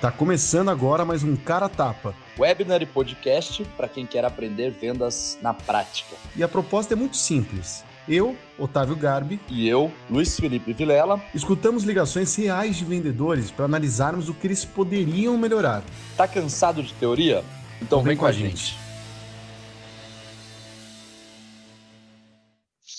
Tá começando agora mais um Cara Tapa. Webinar e podcast para quem quer aprender vendas na prática. E a proposta é muito simples. Eu, Otávio Garbi, e eu, Luiz Felipe Vilela, escutamos ligações reais de vendedores para analisarmos o que eles poderiam melhorar. Tá cansado de teoria? Então, então vem, vem com a gente. gente.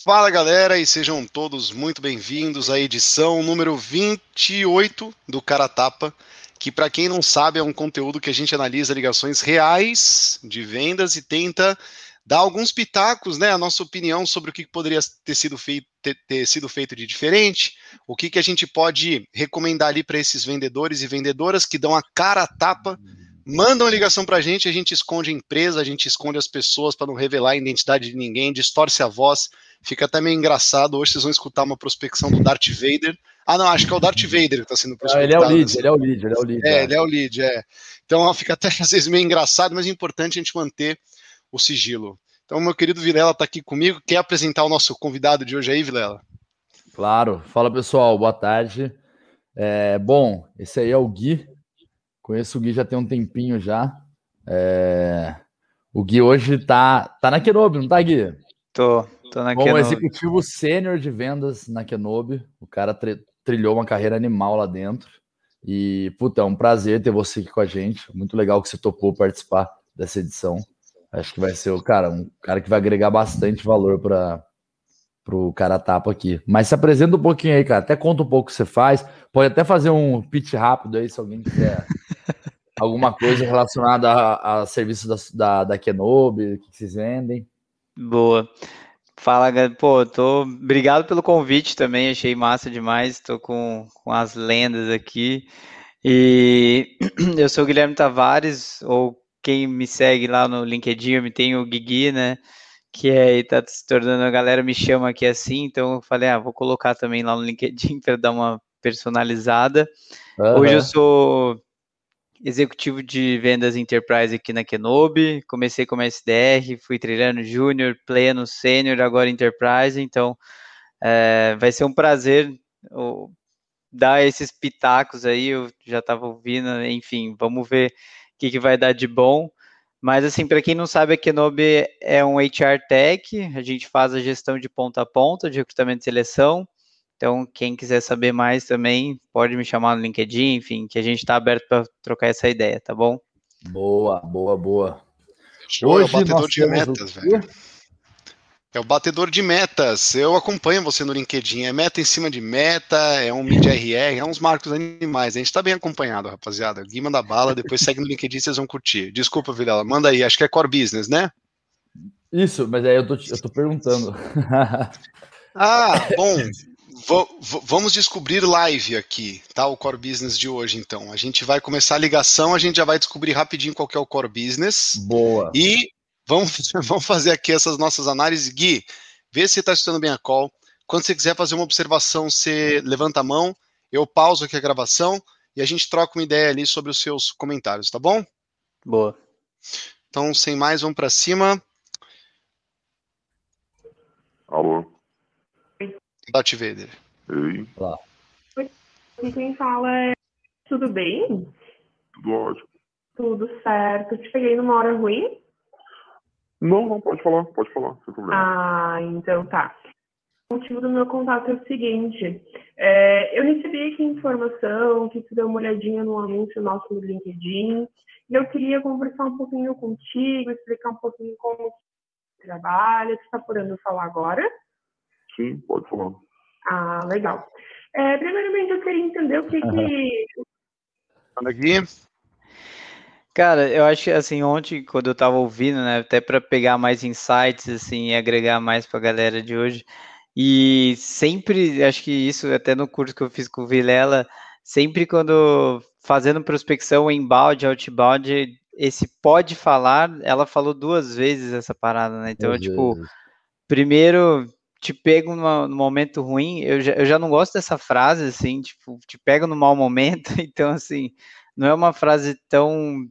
Fala galera e sejam todos muito bem-vindos à edição número 28 do Cara Tapa que para quem não sabe é um conteúdo que a gente analisa ligações reais de vendas e tenta dar alguns pitacos, né, a nossa opinião sobre o que poderia ter sido feito, ter, ter sido feito de diferente, o que, que a gente pode recomendar ali para esses vendedores e vendedoras que dão a cara a tapa, mandam ligação para a gente, a gente esconde a empresa, a gente esconde as pessoas para não revelar a identidade de ninguém, distorce a voz, fica até meio engraçado. Hoje vocês vão escutar uma prospecção do Darth Vader ah, não, acho que é o Darth Vader que está sendo prospectado. Ah, ele é o lead, ele é o lead, ele é o lead. É, é, ele é o lead, é. Então fica até às vezes meio engraçado, mas é importante a gente manter o sigilo. Então, meu querido Vilela está aqui comigo. Quer apresentar o nosso convidado de hoje aí, Vilela? Claro. Fala, pessoal. Boa tarde. É, bom, esse aí é o Gui. Conheço o Gui já tem um tempinho já. É, o Gui hoje tá, tá na Kenobi, não tá, Gui? Tô, tô na Bom, Kenobi. executivo sênior de vendas na Kenobi. O cara trilhou uma carreira animal lá dentro. E, puta, é um prazer ter você aqui com a gente. Muito legal que você topou participar dessa edição. Acho que vai ser o cara, um cara que vai agregar bastante valor para o cara tapa aqui. Mas se apresenta um pouquinho aí, cara. Até conta um pouco o que você faz. Pode até fazer um pitch rápido aí, se alguém quiser alguma coisa relacionada a, a serviços da, da, da Kenobi, que vocês vendem. Boa. Fala, pô, tô. Obrigado pelo convite também, achei massa demais. Tô com, com as lendas aqui. E eu sou o Guilherme Tavares, ou quem me segue lá no LinkedIn, eu me tenho o Guigui, né? Que é, tá se tornando, a galera me chama aqui assim, então eu falei, ah, vou colocar também lá no LinkedIn para dar uma personalizada. Uhum. Hoje eu sou executivo de vendas enterprise aqui na Kenobi. Comecei como SDR, fui treinando júnior, pleno, sênior, agora enterprise. Então, é, vai ser um prazer dar esses pitacos aí. Eu já estava ouvindo, enfim, vamos ver o que, que vai dar de bom. Mas, assim, para quem não sabe, a Kenobi é um HR Tech, a gente faz a gestão de ponta a ponta, de recrutamento e seleção. Então, quem quiser saber mais também, pode me chamar no LinkedIn, enfim, que a gente está aberto para trocar essa ideia, tá bom? Boa, boa, boa. Hoje é o batedor de metas, velho. É o batedor de metas. Eu acompanho você no LinkedIn. É meta em cima de meta, é um mídia RR, é uns marcos animais. A gente está bem acompanhado, rapaziada. Gui manda bala, depois segue no LinkedIn, vocês vão curtir. Desculpa, Vilela, manda aí. Acho que é core business, né? Isso, mas aí eu tô, eu tô perguntando. ah, bom. vamos descobrir live aqui, tá? O core business de hoje, então. A gente vai começar a ligação, a gente já vai descobrir rapidinho qual é o core business. Boa. E vamos, vamos fazer aqui essas nossas análises. Gui, vê se você está escutando bem a call. Quando você quiser fazer uma observação, você levanta a mão, eu pauso aqui a gravação e a gente troca uma ideia ali sobre os seus comentários, tá bom? Boa. Então, sem mais, vamos para cima. Alô? Darth Vader. Ei. Quem fala é. Tudo bem? Tudo ótimo. Tudo certo. Te peguei numa hora ruim? Não, não, pode falar, pode falar, sem problema. Ah, então tá. O motivo do meu contato é o seguinte: é, eu recebi aqui informação que tu deu uma olhadinha no anúncio nosso no LinkedIn, e eu queria conversar um pouquinho contigo, explicar um pouquinho como você trabalha. Tu está podendo falar agora? Sim, pode falar. Ah, legal. É, primeiramente, eu queria entender o que uhum. que... Aqui. Cara, eu acho que assim, ontem, quando eu tava ouvindo, né, até para pegar mais insights, assim, e agregar mais pra galera de hoje, e sempre, acho que isso, até no curso que eu fiz com o Vilela, sempre quando fazendo prospecção inbound, outbound, esse pode falar, ela falou duas vezes essa parada, né? Então, tipo, primeiro te pego numa, num momento ruim, eu já, eu já não gosto dessa frase, assim, tipo, te pego no mau momento, então, assim, não é uma frase tão,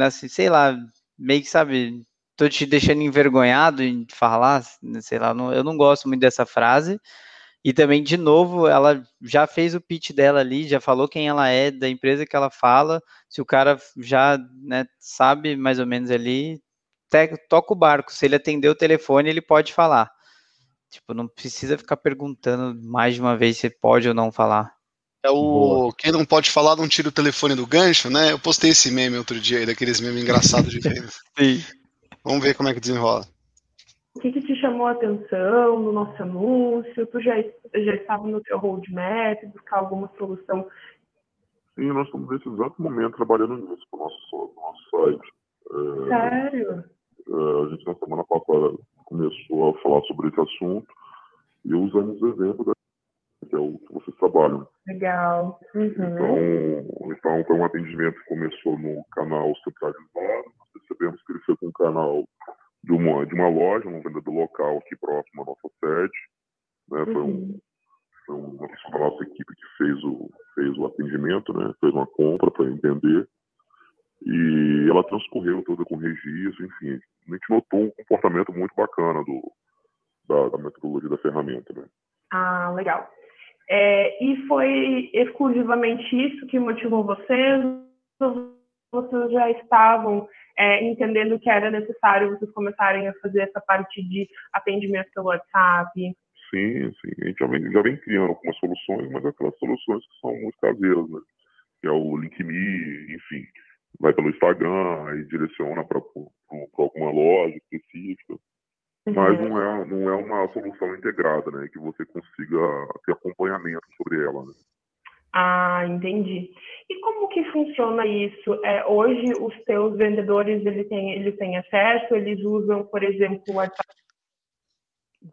assim, sei lá, meio que, sabe, tô te deixando envergonhado em falar, sei lá, não, eu não gosto muito dessa frase, E também, de novo, ela já fez o pitch dela ali, já falou quem ela é, da empresa que ela fala. Se o cara já né, sabe mais ou menos ali, toca o barco. Se ele atender o telefone, ele pode falar. Tipo, não precisa ficar perguntando mais de uma vez se pode ou não falar. É o Boa. quem não pode falar não tira o telefone do gancho, né? Eu postei esse meme outro dia aí, daqueles memes engraçados de venda. Sim. Vamos ver como é que desenrola. O que, que, te chamou a atenção no nosso anúncio? Tu já, já estava no teu roadmap, buscar alguma solução? Sim, nós estamos nesse exato momento trabalhando nisso para o nosso, nosso site. É, Sério? É, a gente na semana passada começou a falar sobre esse assunto e usamos o exemplo da que é o que vocês trabalham. Legal. Uhum. Então, então, foi um atendimento que começou no canal centralizado. Nós percebemos que ele foi com um canal de uma, de uma loja, um vendedor local aqui próximo à nossa sede. Né? Foi, um, uhum. foi uma pessoa da nossa equipe que fez o, fez o atendimento, né? fez uma compra para entender. E ela transcorreu toda com registro, enfim. A gente notou um comportamento muito bacana do, da, da metodologia da ferramenta. Né? Ah, legal. É, e foi exclusivamente isso que motivou vocês? Vocês já estavam é, entendendo que era necessário vocês começarem a fazer essa parte de atendimento pelo WhatsApp? Sim, sim. A gente já vem, já vem criando algumas soluções, mas aquelas soluções que são muito caseiras, né? Que é o LinkMe, enfim. Vai pelo Instagram e direciona para alguma loja específica. Uhum. Mas não é, não é uma solução integrada, né? Que você consiga ter acompanhamento sobre ela, né? Ah, entendi. E como que funciona isso? É, hoje os teus vendedores eles têm, eles têm acesso, eles usam, por exemplo, o WhatsApp?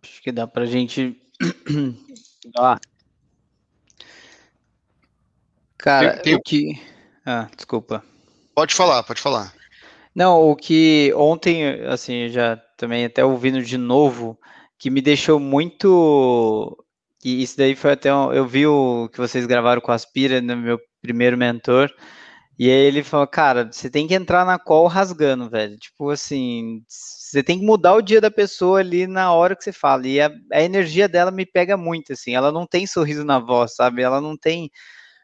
Acho que dá para a gente. ah. Cara, tem, tem... o que. Ah, desculpa. Pode falar, pode falar. Não, o que ontem, assim, já também até ouvindo de novo, que me deixou muito e isso daí foi até. Um, eu vi o que vocês gravaram com a Aspira, no meu primeiro mentor. E aí ele falou, cara, você tem que entrar na call rasgando, velho. Tipo assim, você tem que mudar o dia da pessoa ali na hora que você fala. E a, a, energia dela me pega muito, assim. Ela não tem sorriso na voz, sabe? Ela não tem,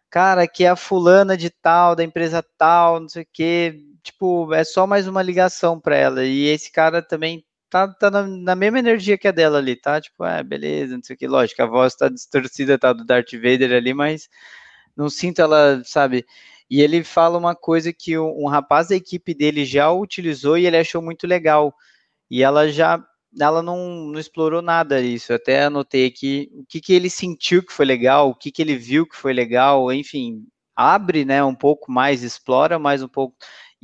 cara, que é a fulana de tal, da empresa tal, não sei o quê. Tipo, é só mais uma ligação para ela. E esse cara também tá, tá na, na, mesma energia que a dela ali, tá? Tipo, é, beleza, não sei o que. Lógico, a voz tá distorcida, tá do Darth Vader ali, mas não sinto ela, sabe? E ele fala uma coisa que um, um rapaz da equipe dele já utilizou e ele achou muito legal. E ela já ela não, não explorou nada isso. Eu até anotei aqui o que, que ele sentiu que foi legal, o que, que ele viu que foi legal, enfim, abre né, um pouco mais, explora mais um pouco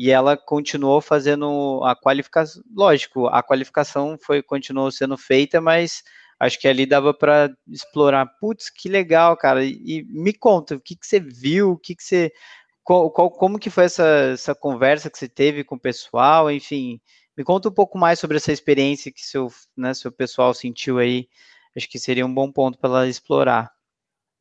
e ela continuou fazendo a qualificação. Lógico, a qualificação foi continuou sendo feita, mas acho que ali dava para explorar. Putz, que legal, cara. E, e me conta, o que, que você viu, o que, que você. Qual, qual, como que foi essa, essa conversa que você teve com o pessoal, enfim. Me conta um pouco mais sobre essa experiência que seu, né, seu pessoal sentiu aí. Acho que seria um bom ponto para ela explorar.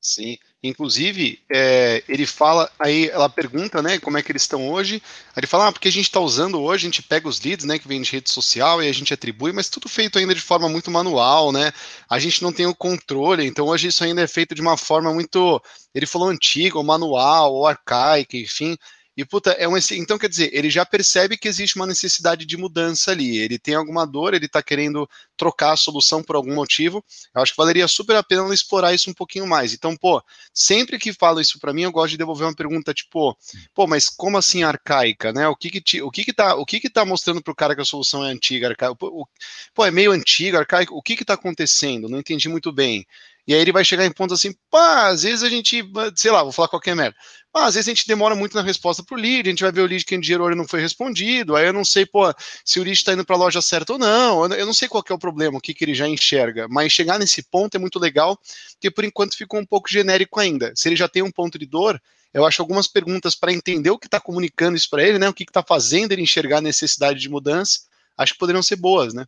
Sim, inclusive é, ele fala, aí ela pergunta, né, como é que eles estão hoje. Aí ele fala, ah, porque a gente está usando hoje, a gente pega os leads, né, que vem de rede social e a gente atribui, mas tudo feito ainda de forma muito manual, né? A gente não tem o controle, então hoje isso ainda é feito de uma forma muito, ele falou antiga, ou manual, ou arcaica, enfim. E, puta, é um. Então, quer dizer, ele já percebe que existe uma necessidade de mudança ali. Ele tem alguma dor, ele está querendo trocar a solução por algum motivo. Eu acho que valeria super a pena explorar isso um pouquinho mais. Então, pô, sempre que falo isso para mim, eu gosto de devolver uma pergunta tipo, pô, mas como assim arcaica, né? O que que, te, o que, que tá, o que que tá mostrando pro cara que a solução é antiga, arcaica? Pô é meio antiga, arcaica. O que que tá acontecendo? Não entendi muito bem. E aí ele vai chegar em pontos assim, pá, às vezes a gente, sei lá, vou falar qualquer merda. Pá, às vezes a gente demora muito na resposta pro lead, a gente vai ver o lead que a gente gerou e não foi respondido, aí eu não sei, pô, se o lead está indo para a loja certa ou não, eu não sei qual é o problema, o que, que ele já enxerga, mas chegar nesse ponto é muito legal, porque por enquanto ficou um pouco genérico ainda. Se ele já tem um ponto de dor, eu acho algumas perguntas para entender o que está comunicando isso para ele, né, o que está fazendo ele enxergar a necessidade de mudança, acho que poderiam ser boas, né?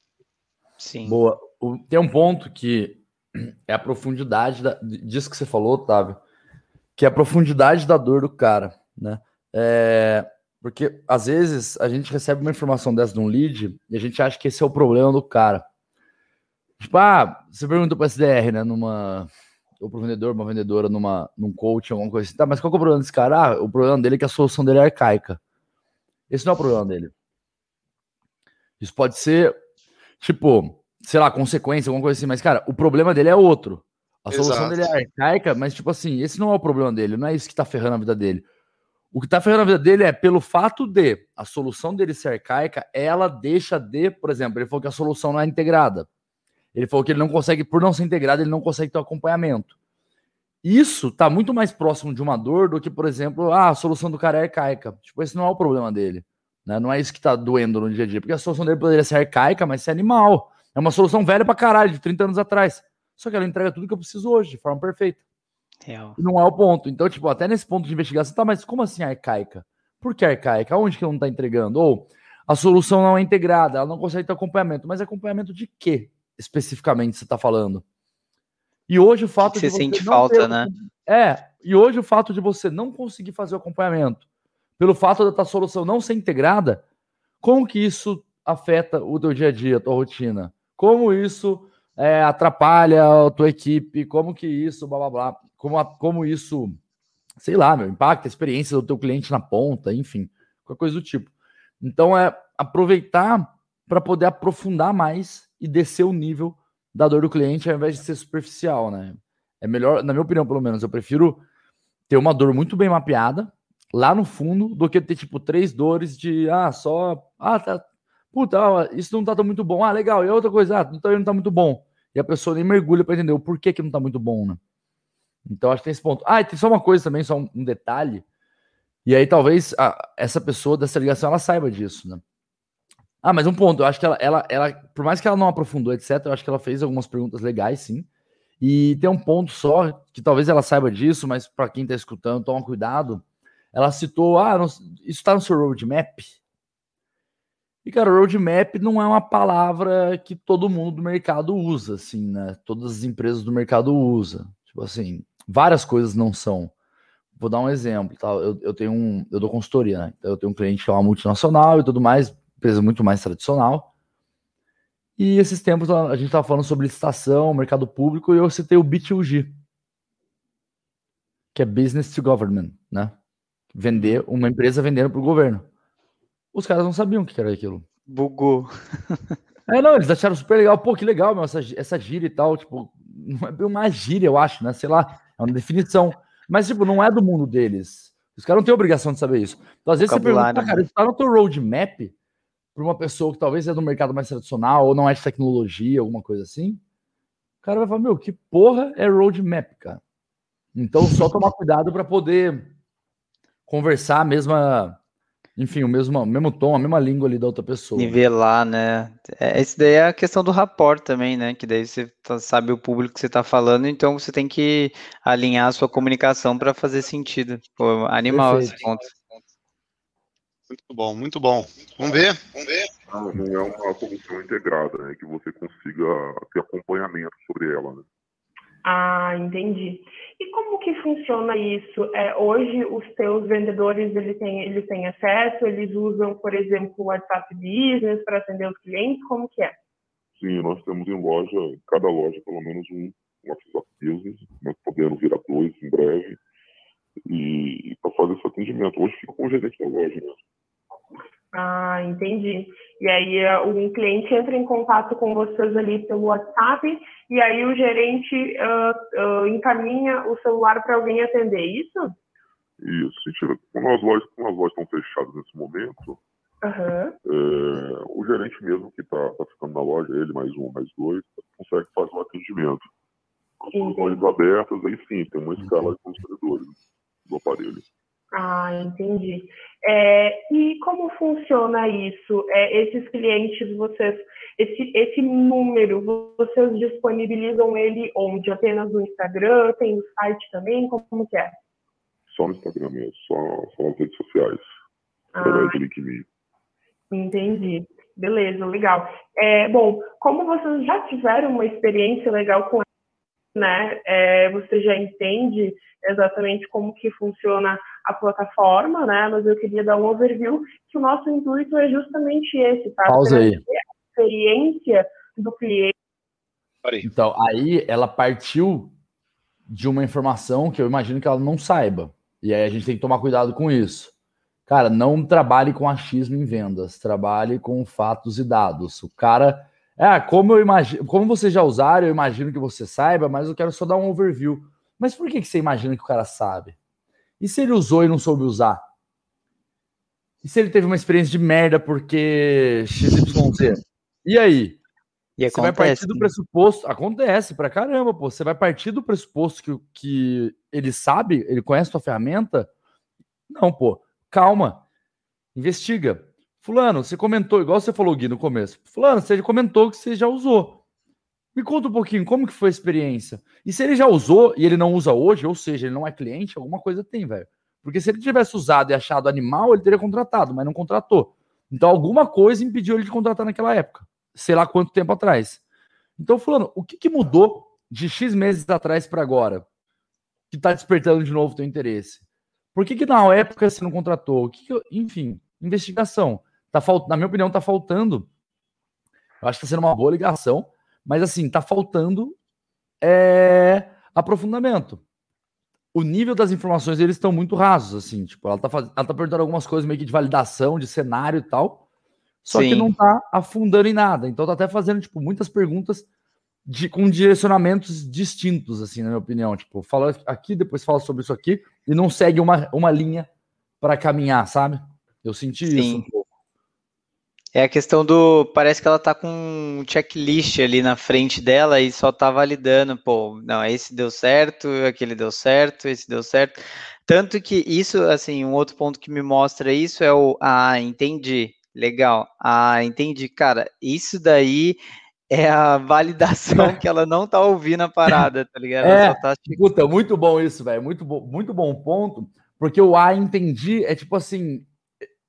Sim. Boa. Tem um ponto que é a profundidade da, disso que você falou, Otávio, que é a profundidade da dor do cara, né? É, porque às vezes a gente recebe uma informação dessa de um lead e a gente acha que esse é o problema do cara. Tipo, ah, você perguntou para SDR, né, numa ou para o vendedor, uma vendedora, numa, num coach, alguma coisa assim. Tá, mas qual é o problema desse cara? Ah, o problema dele é que a solução dele é arcaica. Esse não é o problema dele. Isso pode ser, tipo, sei lá, consequência, alguma coisa assim, mas, cara, o problema dele é outro. A solução Exato. dele é arcaica, mas, tipo assim, esse não é o problema dele, não é isso que tá ferrando a vida dele. O que tá ferrando a vida dele é pelo fato de a solução dele ser arcaica, ela deixa de, por exemplo, ele falou que a solução não é integrada. Ele falou que ele não consegue, por não ser integrado, ele não consegue ter um acompanhamento. Isso tá muito mais próximo de uma dor do que, por exemplo, ah, a solução do cara é arcaica. Tipo, esse não é o problema dele. Né? Não é isso que tá doendo no dia a dia. Porque a solução dele poderia ser arcaica, mas ser animal. É uma solução velha pra caralho, de 30 anos atrás. Só que ela entrega tudo que eu preciso hoje, de forma perfeita. Real. Não é o ponto. Então, tipo, até nesse ponto de investigação, tá, mas como assim arcaica? Por que arcaica? Aonde que não tá entregando? Ou a solução não é integrada, ela não consegue ter acompanhamento. Mas acompanhamento de quê, especificamente, você tá falando? E hoje o fato que de você sente falta, ter... né? É, e hoje o fato de você não conseguir fazer o acompanhamento, pelo fato da tua solução não ser integrada, como que isso afeta o teu dia a dia, a tua rotina? Como isso é, atrapalha a tua equipe? Como que isso, blá blá blá, como, a, como isso, sei lá, meu, impacta a experiência do teu cliente na ponta, enfim, qualquer coisa do tipo. Então é aproveitar para poder aprofundar mais e descer o nível da dor do cliente ao invés de ser superficial, né? É melhor, na minha opinião, pelo menos, eu prefiro ter uma dor muito bem mapeada lá no fundo do que ter, tipo, três dores de, ah, só, ah, tá, puta, isso não tá tão muito bom, ah, legal, e outra coisa, ah, tá, não tá muito bom. E a pessoa nem mergulha para entender o porquê que não tá muito bom, né? Então, acho que tem esse ponto. Ah, e tem só uma coisa também, só um, um detalhe. E aí, talvez a, essa pessoa dessa ligação ela saiba disso, né? Ah, mas um ponto, eu acho que ela, ela, ela, por mais que ela não aprofundou, etc., eu acho que ela fez algumas perguntas legais, sim. E tem um ponto só, que talvez ela saiba disso, mas para quem está escutando, toma cuidado. Ela citou, ah, não, isso está no seu roadmap? E, cara, roadmap não é uma palavra que todo mundo do mercado usa, assim, né? Todas as empresas do mercado usam. Tipo assim, várias coisas não são. Vou dar um exemplo, tá? Eu, eu tenho um, eu dou consultoria, né? Então, eu tenho um cliente que é uma multinacional e tudo mais, empresa muito mais tradicional. E esses tempos a gente estava falando sobre licitação, mercado público, e eu citei o B2G, que é Business to Government, né? Vender, uma empresa vendendo para o governo. Os caras não sabiam o que era aquilo. Bugou. é, não, eles acharam super legal. Pô, que legal, meu, essa, essa gíria e tal. Tipo, não é bem uma gíria, eu acho, né? Sei lá, é uma definição. Mas, tipo, não é do mundo deles. Os caras não têm obrigação de saber isso. Então, às vezes você pergunta, né? cara, isso tá no teu roadmap? para uma pessoa que talvez é do mercado mais tradicional ou não é de tecnologia, alguma coisa assim, o cara vai falar: Meu, que porra é roadmap, cara? Então, só tomar cuidado para poder conversar a mesma, enfim, o mesmo, o mesmo tom, a mesma língua ali da outra pessoa. Nivelar, né? É, esse daí é a questão do rapport também, né? Que daí você tá, sabe o público que você está falando, então você tem que alinhar a sua comunicação para fazer sentido. Pô, animal Perfeito. esse ponto. Muito bom, muito bom. Vamos ver, vamos ver. Ah, não é uma solução integrada, né? Que você consiga ter acompanhamento sobre ela, né? Ah, entendi. E como que funciona isso? É, hoje os teus vendedores eles têm, eles têm acesso, eles usam, por exemplo, o WhatsApp Business para atender os clientes, como que é? Sim, nós temos em loja, cada loja, pelo menos um WhatsApp Business, nós podemos virar dois em breve, e para fazer esse atendimento. Hoje fica com o gerente da loja mesmo. Ah, entendi. E aí eh, um cliente entra em contato com vocês ali pelo WhatsApp e aí o gerente uh, uh, encaminha o celular para alguém atender, isso? Isso. Como as lojas, como as lojas estão fechadas nesse momento, uhum. é, o gerente mesmo que está tá ficando na loja, ele mais um, mais dois, consegue fazer o atendimento. Com as lojas abertas, aí sim, tem uma escala de consumidores do aparelho. Ah, entendi. É, e como funciona isso? É, esses clientes, vocês, esse, esse número, vocês disponibilizam ele onde? Apenas no Instagram? Tem no site também? Como que é? Só no Instagram mesmo, só, só nas redes sociais. Ah, Entendi. Beleza, legal. É, bom, como vocês já tiveram uma experiência legal com né? É, você já entende exatamente como que funciona a plataforma, né? Mas eu queria dar um overview que o nosso intuito é justamente esse, tá? Pausa aí. A experiência do cliente. Então, aí ela partiu de uma informação que eu imagino que ela não saiba. E aí a gente tem que tomar cuidado com isso. Cara, não trabalhe com achismo em vendas, trabalhe com fatos e dados. O cara. É, como eu imagino, como vocês já usaram, eu imagino que você saiba, mas eu quero só dar um overview. Mas por que, que você imagina que o cara sabe? E se ele usou e não soube usar? E se ele teve uma experiência de merda porque XYZ? E aí? E você vai partir do pressuposto. Acontece pra caramba, pô. Você vai partir do pressuposto que, que ele sabe, ele conhece a tua ferramenta. Não, pô. Calma. Investiga. Fulano, você comentou, igual você falou, Gui, no começo. Fulano, você comentou que você já usou. Me conta um pouquinho, como que foi a experiência? E se ele já usou e ele não usa hoje, ou seja, ele não é cliente, alguma coisa tem, velho. Porque se ele tivesse usado e achado animal, ele teria contratado, mas não contratou. Então alguma coisa impediu ele de contratar naquela época sei lá quanto tempo atrás. Então, fulano, o que, que mudou de X meses atrás para agora? Que está despertando de novo teu interesse? Por que, que na época você não contratou? O que, que eu... Enfim, investigação. Tá falt... Na minha opinião, está faltando. Eu acho que está sendo uma boa ligação, mas assim, está faltando é... aprofundamento. O nível das informações eles estão muito rasos, assim. Tipo, ela está faz... ela tá perguntando algumas coisas meio que de validação, de cenário e tal só Sim. que não está afundando em nada. Então tá até fazendo tipo muitas perguntas de, com direcionamentos distintos, assim, na minha opinião. Tipo, fala aqui, depois fala sobre isso aqui, e não segue uma, uma linha para caminhar, sabe? Eu senti Sim. isso um pouco. É a questão do. Parece que ela tá com um checklist ali na frente dela e só tá validando, pô, não, esse deu certo, aquele deu certo, esse deu certo. Tanto que isso, assim, um outro ponto que me mostra isso é o. Ah, entendi. Legal. Ah, entendi. Cara, isso daí é a validação que ela não tá ouvindo a parada, tá ligado? É, tá... puta, muito bom isso, velho. Muito bom, muito bom ponto, porque o A entendi é tipo assim,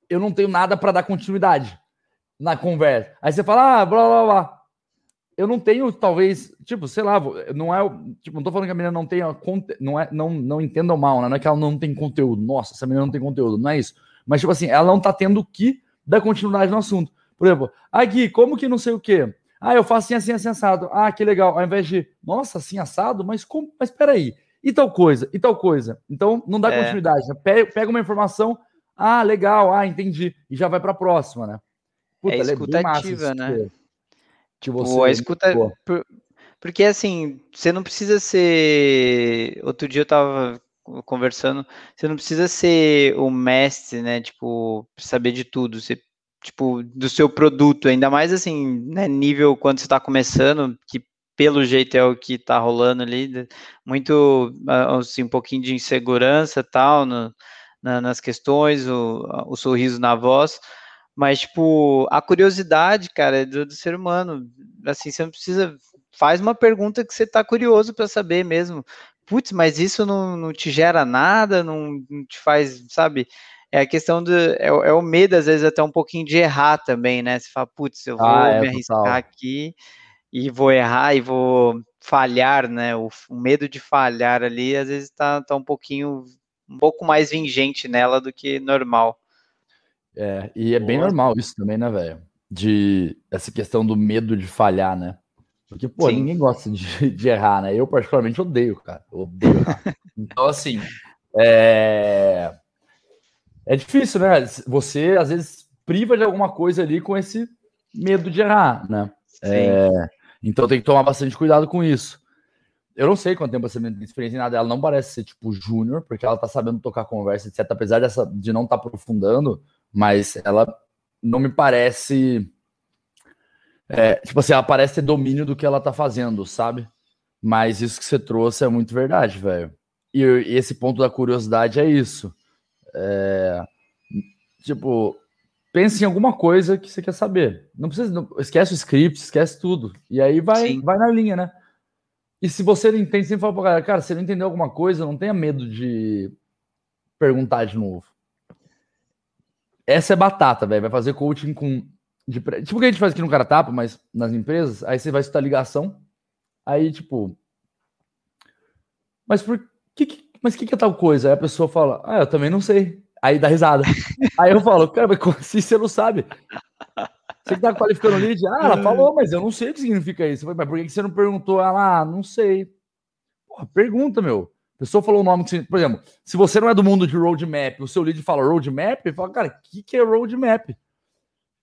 eu não tenho nada para dar continuidade na conversa. Aí você fala, ah, blá blá blá. Eu não tenho, talvez, tipo, sei lá, não é, tipo, não tô falando que a menina não tenha, não é, não, não entendam mal, né? Não é que ela não tem conteúdo. Nossa, essa menina não tem conteúdo, não é isso. Mas, tipo assim, ela não tá tendo o que dar continuidade no assunto. Por exemplo, aqui, como que não sei o quê? Ah, eu faço assim, assim, assim, assado. Ah, que legal. Ao invés de, nossa, assim, assado, mas como? Mas peraí. E tal coisa, e tal coisa. Então, não dá é. continuidade. Né? Pega uma informação, ah, legal, ah, entendi. E já vai para a próxima, né? Puta, é escutativa, é né? Que você Pô, a escuta... Por... Porque, assim, você não precisa ser... Outro dia eu tava conversando, você não precisa ser o mestre, né? Tipo, saber de tudo. Você, tipo, do seu produto, ainda mais assim, né, nível quando você está começando, que pelo jeito é o que está rolando ali, muito, assim, um pouquinho de insegurança tal, no, na, nas questões, o, o sorriso na voz, mas, tipo, a curiosidade, cara, é do, do ser humano, assim, você não precisa, faz uma pergunta que você está curioso para saber mesmo, putz, mas isso não, não te gera nada, não, não te faz, sabe? É a questão do. É, é, o medo, às vezes, até um pouquinho de errar também, né? Você fala, putz, eu vou ah, é, me arriscar total. aqui e vou errar e vou falhar, né? O, o, medo de falhar ali, às vezes, tá, tá um pouquinho, um pouco mais vingente nela do que normal. É, e é bem normal isso também, né, velho? De essa questão do medo de falhar, né? Porque, pô, Sim. ninguém gosta de, de, errar, né? Eu, particularmente, odeio, cara. Eu odeio errar. então, assim, é... é difícil, né? Você, às vezes, priva de alguma coisa ali com esse medo de errar, né? É... Então, tem que tomar bastante cuidado com isso. Eu não sei quanto tempo você tem experiência em nada. Ela não parece ser, tipo, júnior, porque ela tá sabendo tocar conversa, etc. Apesar dessa, de não estar tá aprofundando, mas ela não me parece é, tipo assim, ela parece ter domínio do que ela tá fazendo, sabe? Mas isso que você trouxe é muito verdade, velho. E, e, esse ponto da curiosidade é isso. É, tipo, pense em alguma coisa que você quer saber. Não precisa, não, esquece o script, esquece tudo. E aí vai, vai na linha, né? E se você não entende, sempre fala pra galera, cara, se não entendeu alguma coisa, não tenha medo de perguntar de novo. Essa é batata, velho. Vai fazer coaching com de, tipo o que a gente faz aqui no cara tapa, mas nas empresas, aí você vai escutar ligação, aí tipo, mas por que, mas que que é tal coisa? Aí a pessoa fala, ah, eu também não sei. Aí dá risada. aí eu falo, cara, mas como assim você não sabe? Você que tá qualificando o lead? Ah, ela falou, mas eu não sei o que significa isso. Falei, mas por que você não perguntou? Ela, ah, não sei. Porra, pergunta, meu. A pessoa falou o nome que Por exemplo, se você não é do mundo de roadmap, o seu lead fala roadmap, ele fala, cara, o que, que é roadmap?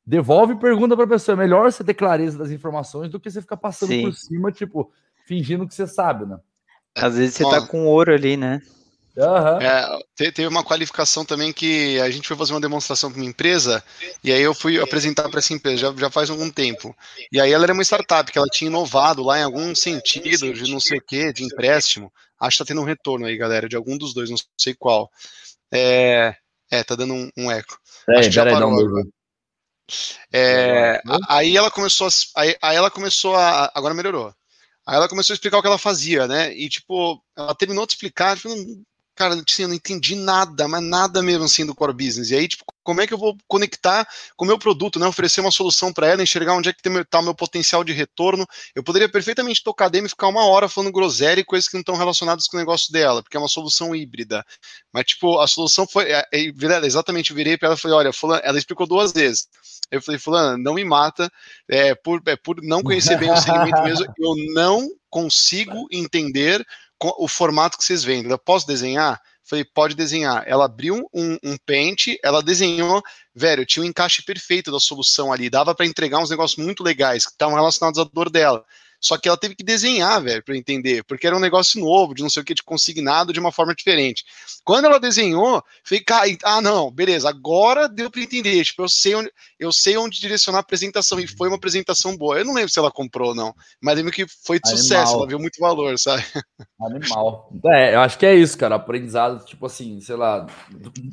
Devolve e pergunta para a pessoa. É melhor você ter clareza das informações do que você ficar passando Sim. por cima, tipo, fingindo que você sabe, né? Às vezes você tá com ouro ali, né? Uhum. É, teve uma qualificação também que a gente foi fazer uma demonstração para uma empresa e aí eu fui apresentar para essa empresa já, já faz algum tempo. E aí ela era uma startup que ela tinha inovado lá em algum sentido de não sei o que, de empréstimo. Acho que tá tendo um retorno aí, galera, de algum dos dois, não sei qual. É, é tá dando um, um eco. É, Acho que já parou. Aí, é, aí ela começou a, aí, aí ela começou a agora melhorou. Aí ela começou a explicar o que ela fazia, né? E tipo, ela terminou de explicar, tipo, cara, assim, eu não entendi nada, mas nada mesmo assim do core business. E aí, tipo, como é que eu vou conectar com o meu produto, né? Oferecer uma solução para ela, enxergar onde é que está o meu potencial de retorno. Eu poderia perfeitamente tocar dentro e ficar uma hora falando groselha e coisas que não estão relacionadas com o negócio dela, porque é uma solução híbrida. Mas, tipo, a solução foi. É, é, exatamente, eu virei para ela e falei: olha, fulano, ela explicou duas vezes. Eu falei, fulano, não me mata, é por, é por não conhecer bem o segmento mesmo, eu não consigo entender o formato que vocês vendem. Eu posso desenhar? Falei, pode desenhar. Ela abriu um, um pente, ela desenhou, velho, tinha um encaixe perfeito da solução ali, dava para entregar uns negócios muito legais que estavam relacionados à dor dela. Só que ela teve que desenhar, velho, para entender, porque era um negócio novo, de não sei o que, de consignado de uma forma diferente. Quando ela desenhou, falei, ah, não, beleza, agora deu para entender. Tipo, eu sei onde, eu sei onde direcionar a apresentação, e foi uma apresentação boa. Eu não lembro se ela comprou ou não, mas lembro que foi de Animal. sucesso, ela viu muito valor, sabe? Animal. É, eu acho que é isso, cara. Aprendizado, tipo assim, sei lá,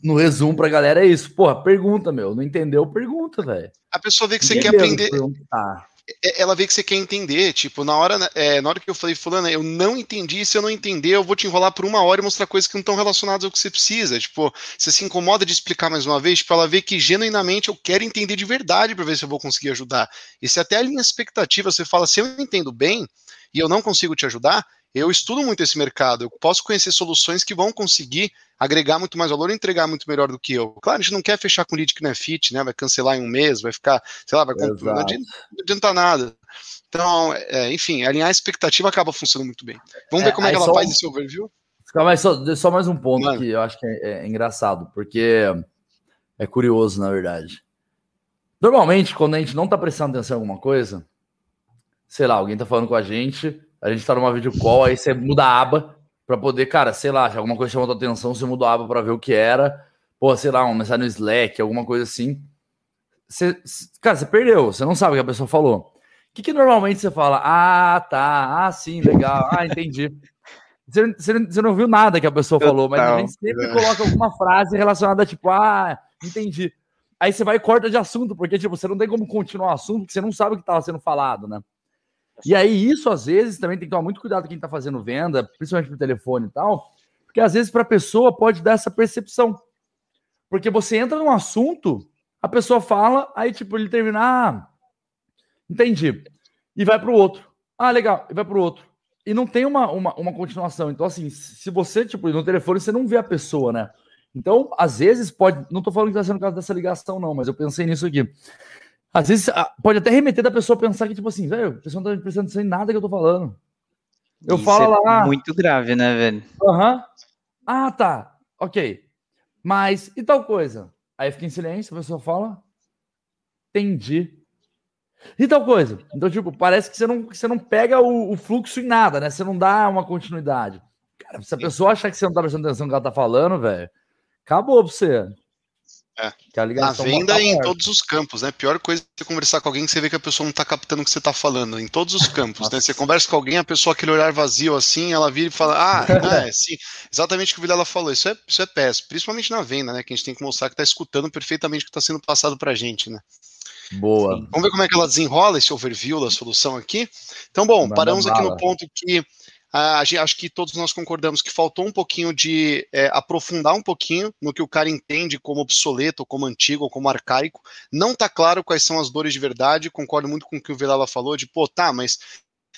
no resumo pra galera é isso. Porra, pergunta, meu. Não entendeu? Pergunta, velho. A pessoa vê que você quer aprender. Perguntar. É, ela vê que você quer entender, tipo, na hora, né, é, na hora que eu falei, fulana, eu não entendi, se eu não entender, eu vou te enrolar por uma hora e mostrar coisas que não estão relacionadas ao que você precisa. Tipo, você se incomoda de explicar mais uma vez, tipo, ela vê que genuinamente eu quero entender de verdade para ver se eu vou conseguir ajudar. E se até a linha expectativa você fala, se eu entendo bem e eu não consigo te ajudar, eu estudo muito esse mercado, eu posso conhecer soluções que vão conseguir agregar muito mais valor e entregar muito melhor do que eu. Claro, a gente não quer fechar com lead que não é fit, né? Vai cancelar em um mês, vai ficar, sei lá, vai não adianta, não adianta nada. Então, é, enfim, alinhar a expectativa acaba funcionando muito bem. Vamos é, ver como é que ela faz esse overview. Mas só, só mais um ponto Mano. que eu acho que é, é engraçado, porque é curioso, na verdade. Normalmente, quando a gente não tá prestando atenção em alguma coisa, sei lá, alguém tá falando com a gente, a gente tá numa video call, aí você muda a aba para poder, cara, sei lá, se alguma coisa chamou tua atenção, você muda a aba para ver o que era. Pô, sei lá, uma mensagem no Slack, alguma coisa assim. Você, cara, você perdeu, você não sabe o que a pessoa falou. O que, que normalmente você fala? Ah, tá, ah, sim, legal, ah, entendi. Você, você, você não viu nada que a pessoa falou, mas a gente sempre coloca alguma frase relacionada, tipo, ah, entendi. Aí você vai e corta de assunto, porque, tipo, você não tem como continuar o assunto, porque você não sabe o que estava sendo falado, né? E aí, isso às vezes também tem que tomar muito cuidado quem está fazendo venda, principalmente por telefone e tal, porque às vezes para a pessoa pode dar essa percepção. Porque você entra num assunto, a pessoa fala, aí tipo, ele termina, ah, entendi. E vai para o outro. Ah, legal, e vai para o outro. E não tem uma, uma, uma continuação. Então, assim, se você, tipo, no telefone, você não vê a pessoa, né? Então, às vezes pode. Não estou falando que está sendo o caso dessa ligação, não, mas eu pensei nisso aqui. Às vezes pode até remeter da pessoa pensar que, tipo assim, velho, a pessoa não tá prestando atenção em nada que eu tô falando. Eu Isso falo é lá. Muito grave, né, velho? Aham. Uhum. Ah, tá. Ok. Mas e tal coisa? Aí fica em silêncio, a pessoa fala. Entendi. E tal coisa. Então, tipo, parece que você não, que você não pega o, o fluxo em nada, né? Você não dá uma continuidade. Cara, se a pessoa achar que você não tá prestando atenção no que ela tá falando, velho, acabou pra você. É. Na venda e em todos os campos, né? Pior coisa é você conversar com alguém que você vê que a pessoa não está captando o que você está falando. Em todos os campos, né? Você conversa com alguém, a pessoa aquele olhar vazio assim, ela vira e fala, ah, é, sim. Exatamente o que o Vilela falou. Isso é, isso é péssimo, principalmente na venda, né? Que a gente tem que mostrar que está escutando perfeitamente o que está sendo passado para a gente, né? Boa. Vamos ver como é que ela desenrola esse overview da solução aqui. Então, bom, paramos aqui no ponto que acho que todos nós concordamos que faltou um pouquinho de é, aprofundar um pouquinho no que o cara entende como obsoleto, como antigo, como arcaico. Não está claro quais são as dores de verdade. Concordo muito com o que o Velava falou, de pô, tá, mas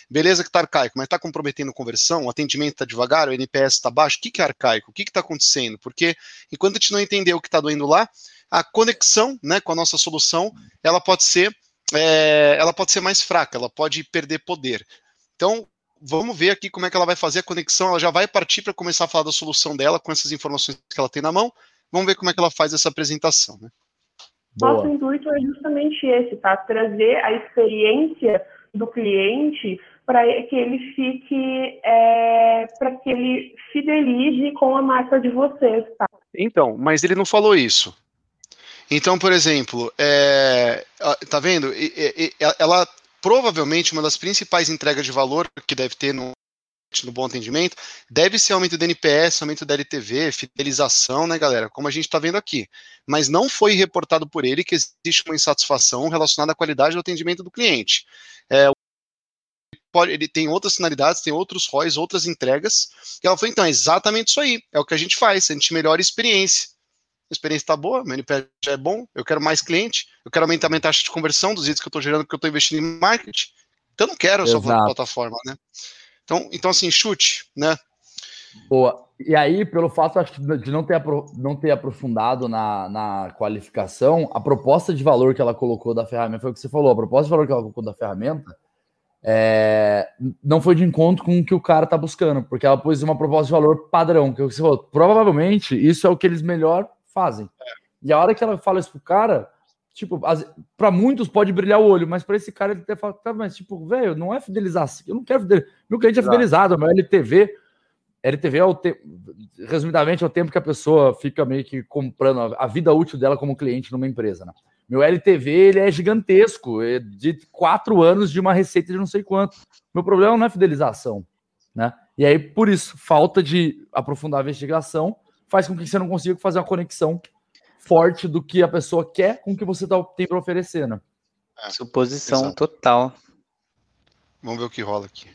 beleza que está arcaico, mas está comprometendo conversão, o atendimento está devagar, o NPS está baixo, o que, que é arcaico? O que está acontecendo? Porque enquanto a gente não entender o que está doendo lá, a conexão né, com a nossa solução, ela pode ser é, ela pode ser mais fraca, ela pode perder poder. Então, vamos ver aqui como é que ela vai fazer a conexão. Ela já vai partir para começar a falar da solução dela com essas informações que ela tem na mão. Vamos ver como é que ela faz essa apresentação. Né? Nosso intuito é justamente esse, tá? Trazer a experiência do cliente para que ele fique, é, para que ele fidelize com a marca de vocês, tá? Então, mas ele não falou isso. Então, por exemplo, é, tá vendo? Ela provavelmente uma das principais entregas de valor que deve ter no, no bom atendimento deve ser aumento do NPS, aumento da LTV, fidelização, né, galera? Como a gente está vendo aqui. Mas não foi reportado por ele que existe uma insatisfação relacionada à qualidade do atendimento do cliente. É, pode, ele tem outras finalidades, tem outros ROIs, outras entregas. E ela falou, então, é exatamente isso aí. É o que a gente faz, a gente melhora a experiência. A experiência está boa, meu NPS já é bom, eu quero mais cliente, eu quero aumentar minha taxa de conversão dos itens que eu estou gerando porque eu estou investindo em marketing. Então eu não quero Exato. só plataforma, né? Então, então, assim, chute, né? Boa. E aí, pelo fato de não ter, não ter aprofundado na, na qualificação, a proposta de valor que ela colocou da ferramenta, foi o que você falou, a proposta de valor que ela colocou da ferramenta é, não foi de encontro com o que o cara tá buscando, porque ela pôs uma proposta de valor padrão, que é você falou, provavelmente isso é o que eles melhor fazem. E a hora que ela fala isso pro cara, tipo, para muitos pode brilhar o olho, mas para esse cara ele até fala, tá, mas tipo, velho, não é fidelizar, eu não quero fidelizar, meu cliente é fidelizado, meu LTV, LTV é o tempo, resumidamente, é o tempo que a pessoa fica meio que comprando a vida útil dela como cliente numa empresa, né? Meu LTV ele é gigantesco, é de quatro anos de uma receita de não sei quanto. Meu problema não é fidelização, né? E aí, por isso, falta de aprofundar a investigação faz com que você não consiga fazer uma conexão forte do que a pessoa quer com o que você tá, tem para oferecer, né? É, Suposição exato. total. Vamos ver o que rola aqui.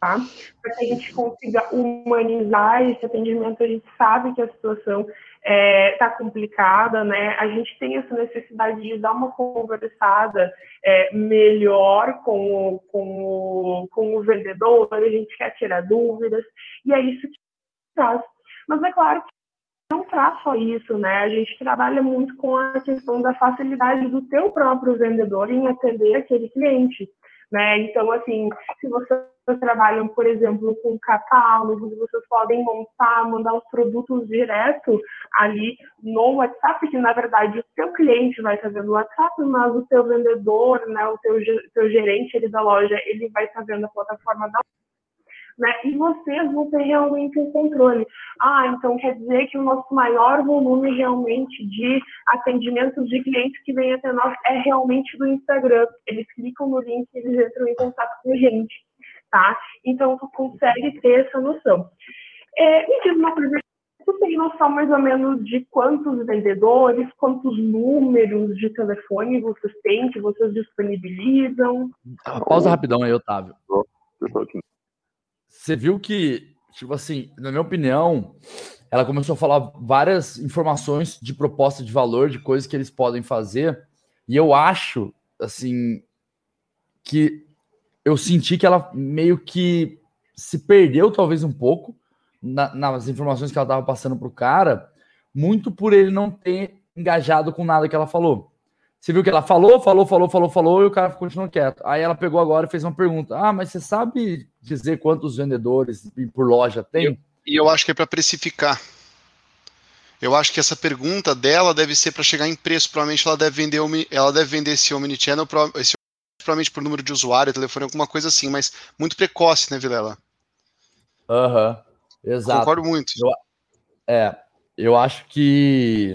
Tá? Para que a gente consiga humanizar esse atendimento, a gente sabe que a situação está é, tá complicada, né? A gente tem essa necessidade de dar uma conversada é, melhor com o, com, o, com o vendedor, a gente quer tirar dúvidas, e é isso que traz. Mas é claro que não traz só isso, né? A gente trabalha muito com a questão da facilidade do teu próprio vendedor em atender aquele cliente. Né? Então, assim, se vocês trabalham, por exemplo, com catálogos, vocês podem montar, mandar os produtos direto ali no WhatsApp, que na verdade o seu cliente vai estar vendo o WhatsApp, mas o seu vendedor, né, o teu, teu gerente ali da loja, ele vai estar vendo a plataforma da né? E vocês vão ter realmente um controle. Ah, então quer dizer que o nosso maior volume realmente de atendimentos de clientes que vêm até nós é realmente do Instagram. Eles clicam no link e eles entram em contato com a gente, tá? Então tu consegue ter essa noção. É, me diz uma coisa, tu tem noção mais ou menos de quantos vendedores, quantos números de telefone vocês têm, que vocês disponibilizam? Pausa rapidão aí, Otávio você viu que, tipo assim, na minha opinião, ela começou a falar várias informações de proposta de valor, de coisas que eles podem fazer, e eu acho, assim, que eu senti que ela meio que se perdeu, talvez um pouco, na, nas informações que ela estava passando para o cara, muito por ele não ter engajado com nada que ela falou. Você viu que ela falou, falou, falou, falou, falou, e o cara continuou quieto. Aí ela pegou agora e fez uma pergunta: Ah, mas você sabe dizer quantos vendedores por loja tem? E eu, eu, acho que é para precificar. Eu acho que essa pergunta dela deve ser para chegar em preço. Provavelmente ela deve vender, ela deve vender esse Omnichannel, esse, provavelmente por número de usuário, telefone, alguma coisa assim, mas muito precoce, né, Vilela? Aham, uhum, exato. Concordo muito. Eu, é, eu acho que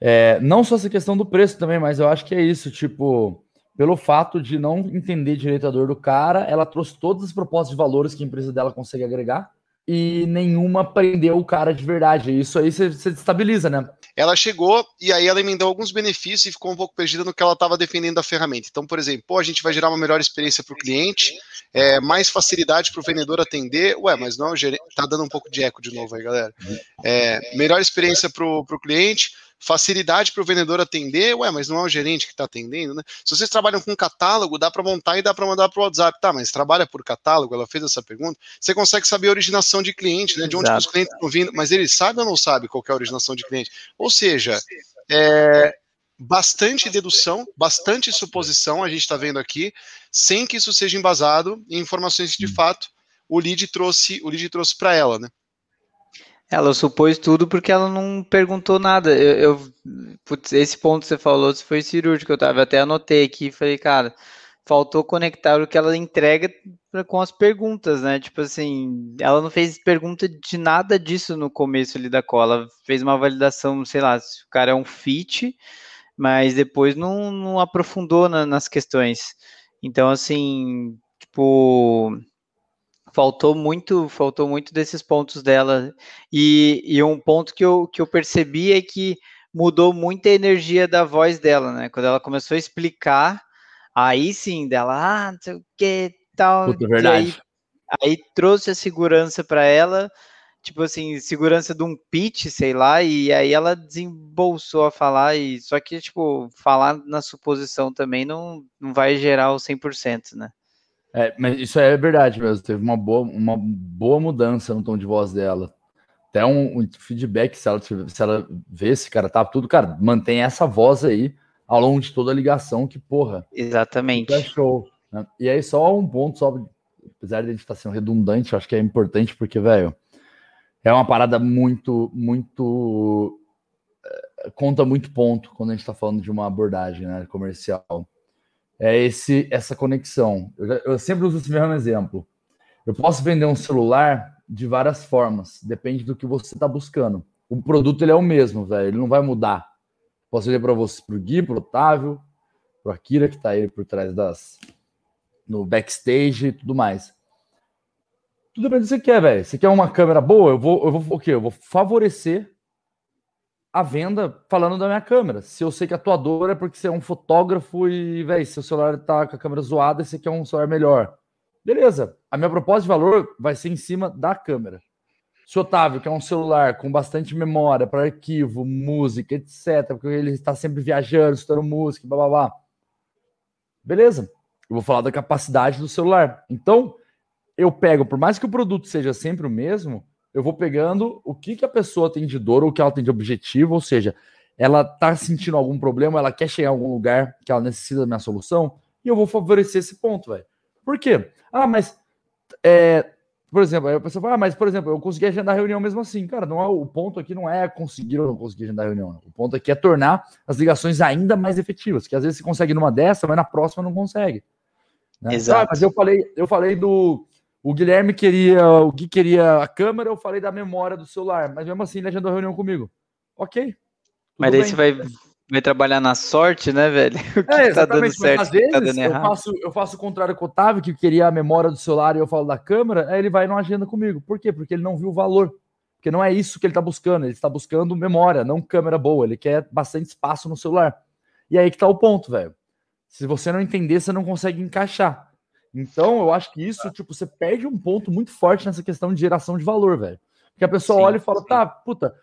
é, não só essa questão do preço também, mas eu acho que é isso, tipo, pelo fato de não entender direito a dor do cara, ela trouxe todas as propostas de valores que a empresa dela consegue agregar e nenhuma prendeu o cara de verdade. Isso aí você, destabiliza, né? Ela chegou e aí ela emendou alguns benefícios e ficou um pouco perdida no que ela estava defendendo da ferramenta. Então, por exemplo, pô, a gente vai gerar uma melhor experiência para o cliente, é, mais facilidade para o vendedor atender. Ué, mas não, tá dando um pouco de eco de novo aí, galera. É, melhor experiência para o cliente facilidade para o vendedor atender, ué, mas não é o gerente que está atendendo, né? Se vocês trabalham com catálogo, dá para montar e dá para mandar para o WhatsApp, tá? Mas trabalha por catálogo? Ela fez essa pergunta. Você consegue saber a originação de cliente, né? De onde os clientes estão vindo, mas ele sabe ou não sabe qual é a originação de cliente? Ou seja, é, bastante dedução, bastante suposição, a gente está vendo aqui, sem que isso seja embasado em informações que de fato o lead trouxe, o lead trouxe para ela, né? Ela supôs tudo porque ela não perguntou nada. Eu, eu putz, esse ponto que você falou foi cirúrgico, eu tava, até anotei aqui e falei, cara, faltou conectar o que ela entrega com as perguntas, né? Tipo assim, ela não fez pergunta de nada disso no começo ali da cola. Fez uma validação, sei lá, se o cara é um fit, mas depois não, não aprofundou na, nas questões. Então, assim, tipo, faltou muito, faltou muito desses pontos dela. E, e um ponto que eu, que eu percebi é que mudou muito a energia da voz dela, né? Quando ela começou a explicar, aí sim, dela, ah, não sei o que, tal. Puta, verdade. Aí, aí trouxe a segurança para ela tipo assim, segurança de um pitch, sei lá, e aí ela desembolsou a falar, e só que, tipo, falar na suposição também não, não vai gerar o 100%, né? É, mas isso é verdade mesmo, teve uma boa, uma boa mudança no tom de voz dela. Até um, um feedback, se ela, se ela vê esse cara tá tudo, cara, mantém essa voz aí ao longo de toda a ligação, que porra. Exatamente. É show. Né? E aí, só um ponto, só, apesar de a gente estar tá sendo redundante, acho que é importante, porque, velho, é uma parada muito, muito. Eh, conta muito ponto quando a gente está falando de uma abordagem né, comercial. É esse, essa conexão. Eu, eu sempre uso esse mesmo exemplo. Eu posso vender um celular de várias formas, depende do que você está buscando. O produto ele é o mesmo, velho, ele não vai mudar. Posso vender para você, para o Gui, para o Otávio, para o Akira, que está aí por trás das. no backstage e tudo mais. Tudo bem que você quer, velho. Você quer uma câmera boa? Eu vou, eu vou o quê? Eu vou favorecer a venda falando da minha câmera. Se eu sei que a tua dor é porque você é um fotógrafo e, velho, seu celular tá com a câmera zoada e você quer um celular melhor. Beleza. A minha proposta de valor vai ser em cima da câmera. Se o Otávio quer um celular com bastante memória para arquivo, música, etc., porque ele está sempre viajando, estudando música, blá blá blá. Beleza. Eu vou falar da capacidade do celular. Então, eu pego, por mais que o produto seja sempre o mesmo, eu vou pegando o que, que a pessoa tem de dor ou o que ela tem de objetivo, ou seja, ela tá sentindo algum problema, ela quer chegar em algum lugar que ela necessita da minha solução, e eu vou favorecer esse ponto, velho. Por quê? Ah, mas é, por exemplo, aí a pessoa fala, ah, mas por exemplo, eu consegui agendar a reunião mesmo assim. Cara, não é, o ponto aqui não é conseguir ou não conseguir agendar a reunião. Não. O ponto aqui é tornar as ligações ainda mais efetivas. Que às vezes você consegue numa dessa, mas na próxima não consegue. Né? Exato. Ah, mas eu falei, eu falei do o Guilherme queria, o Gui queria a câmera, eu falei da memória do celular, mas mesmo assim ele agendou a reunião comigo. Ok. Mas daí bem. você vai, vai trabalhar na sorte, né, velho? O que é, tá dando certo, às tá vezes tá eu, faço, eu faço o contrário com o Otávio, que queria a memória do celular e eu falo da câmera, aí ele vai não agenda comigo. Por quê? Porque ele não viu o valor. Porque não é isso que ele está buscando. Ele está buscando memória, não câmera boa. Ele quer bastante espaço no celular. E aí que está o ponto, velho. Se você não entender, você não consegue encaixar. Então, eu acho que isso, tipo, você perde um ponto muito forte nessa questão de geração de valor, velho. Porque a pessoa sim, olha e fala, sim. tá, puta,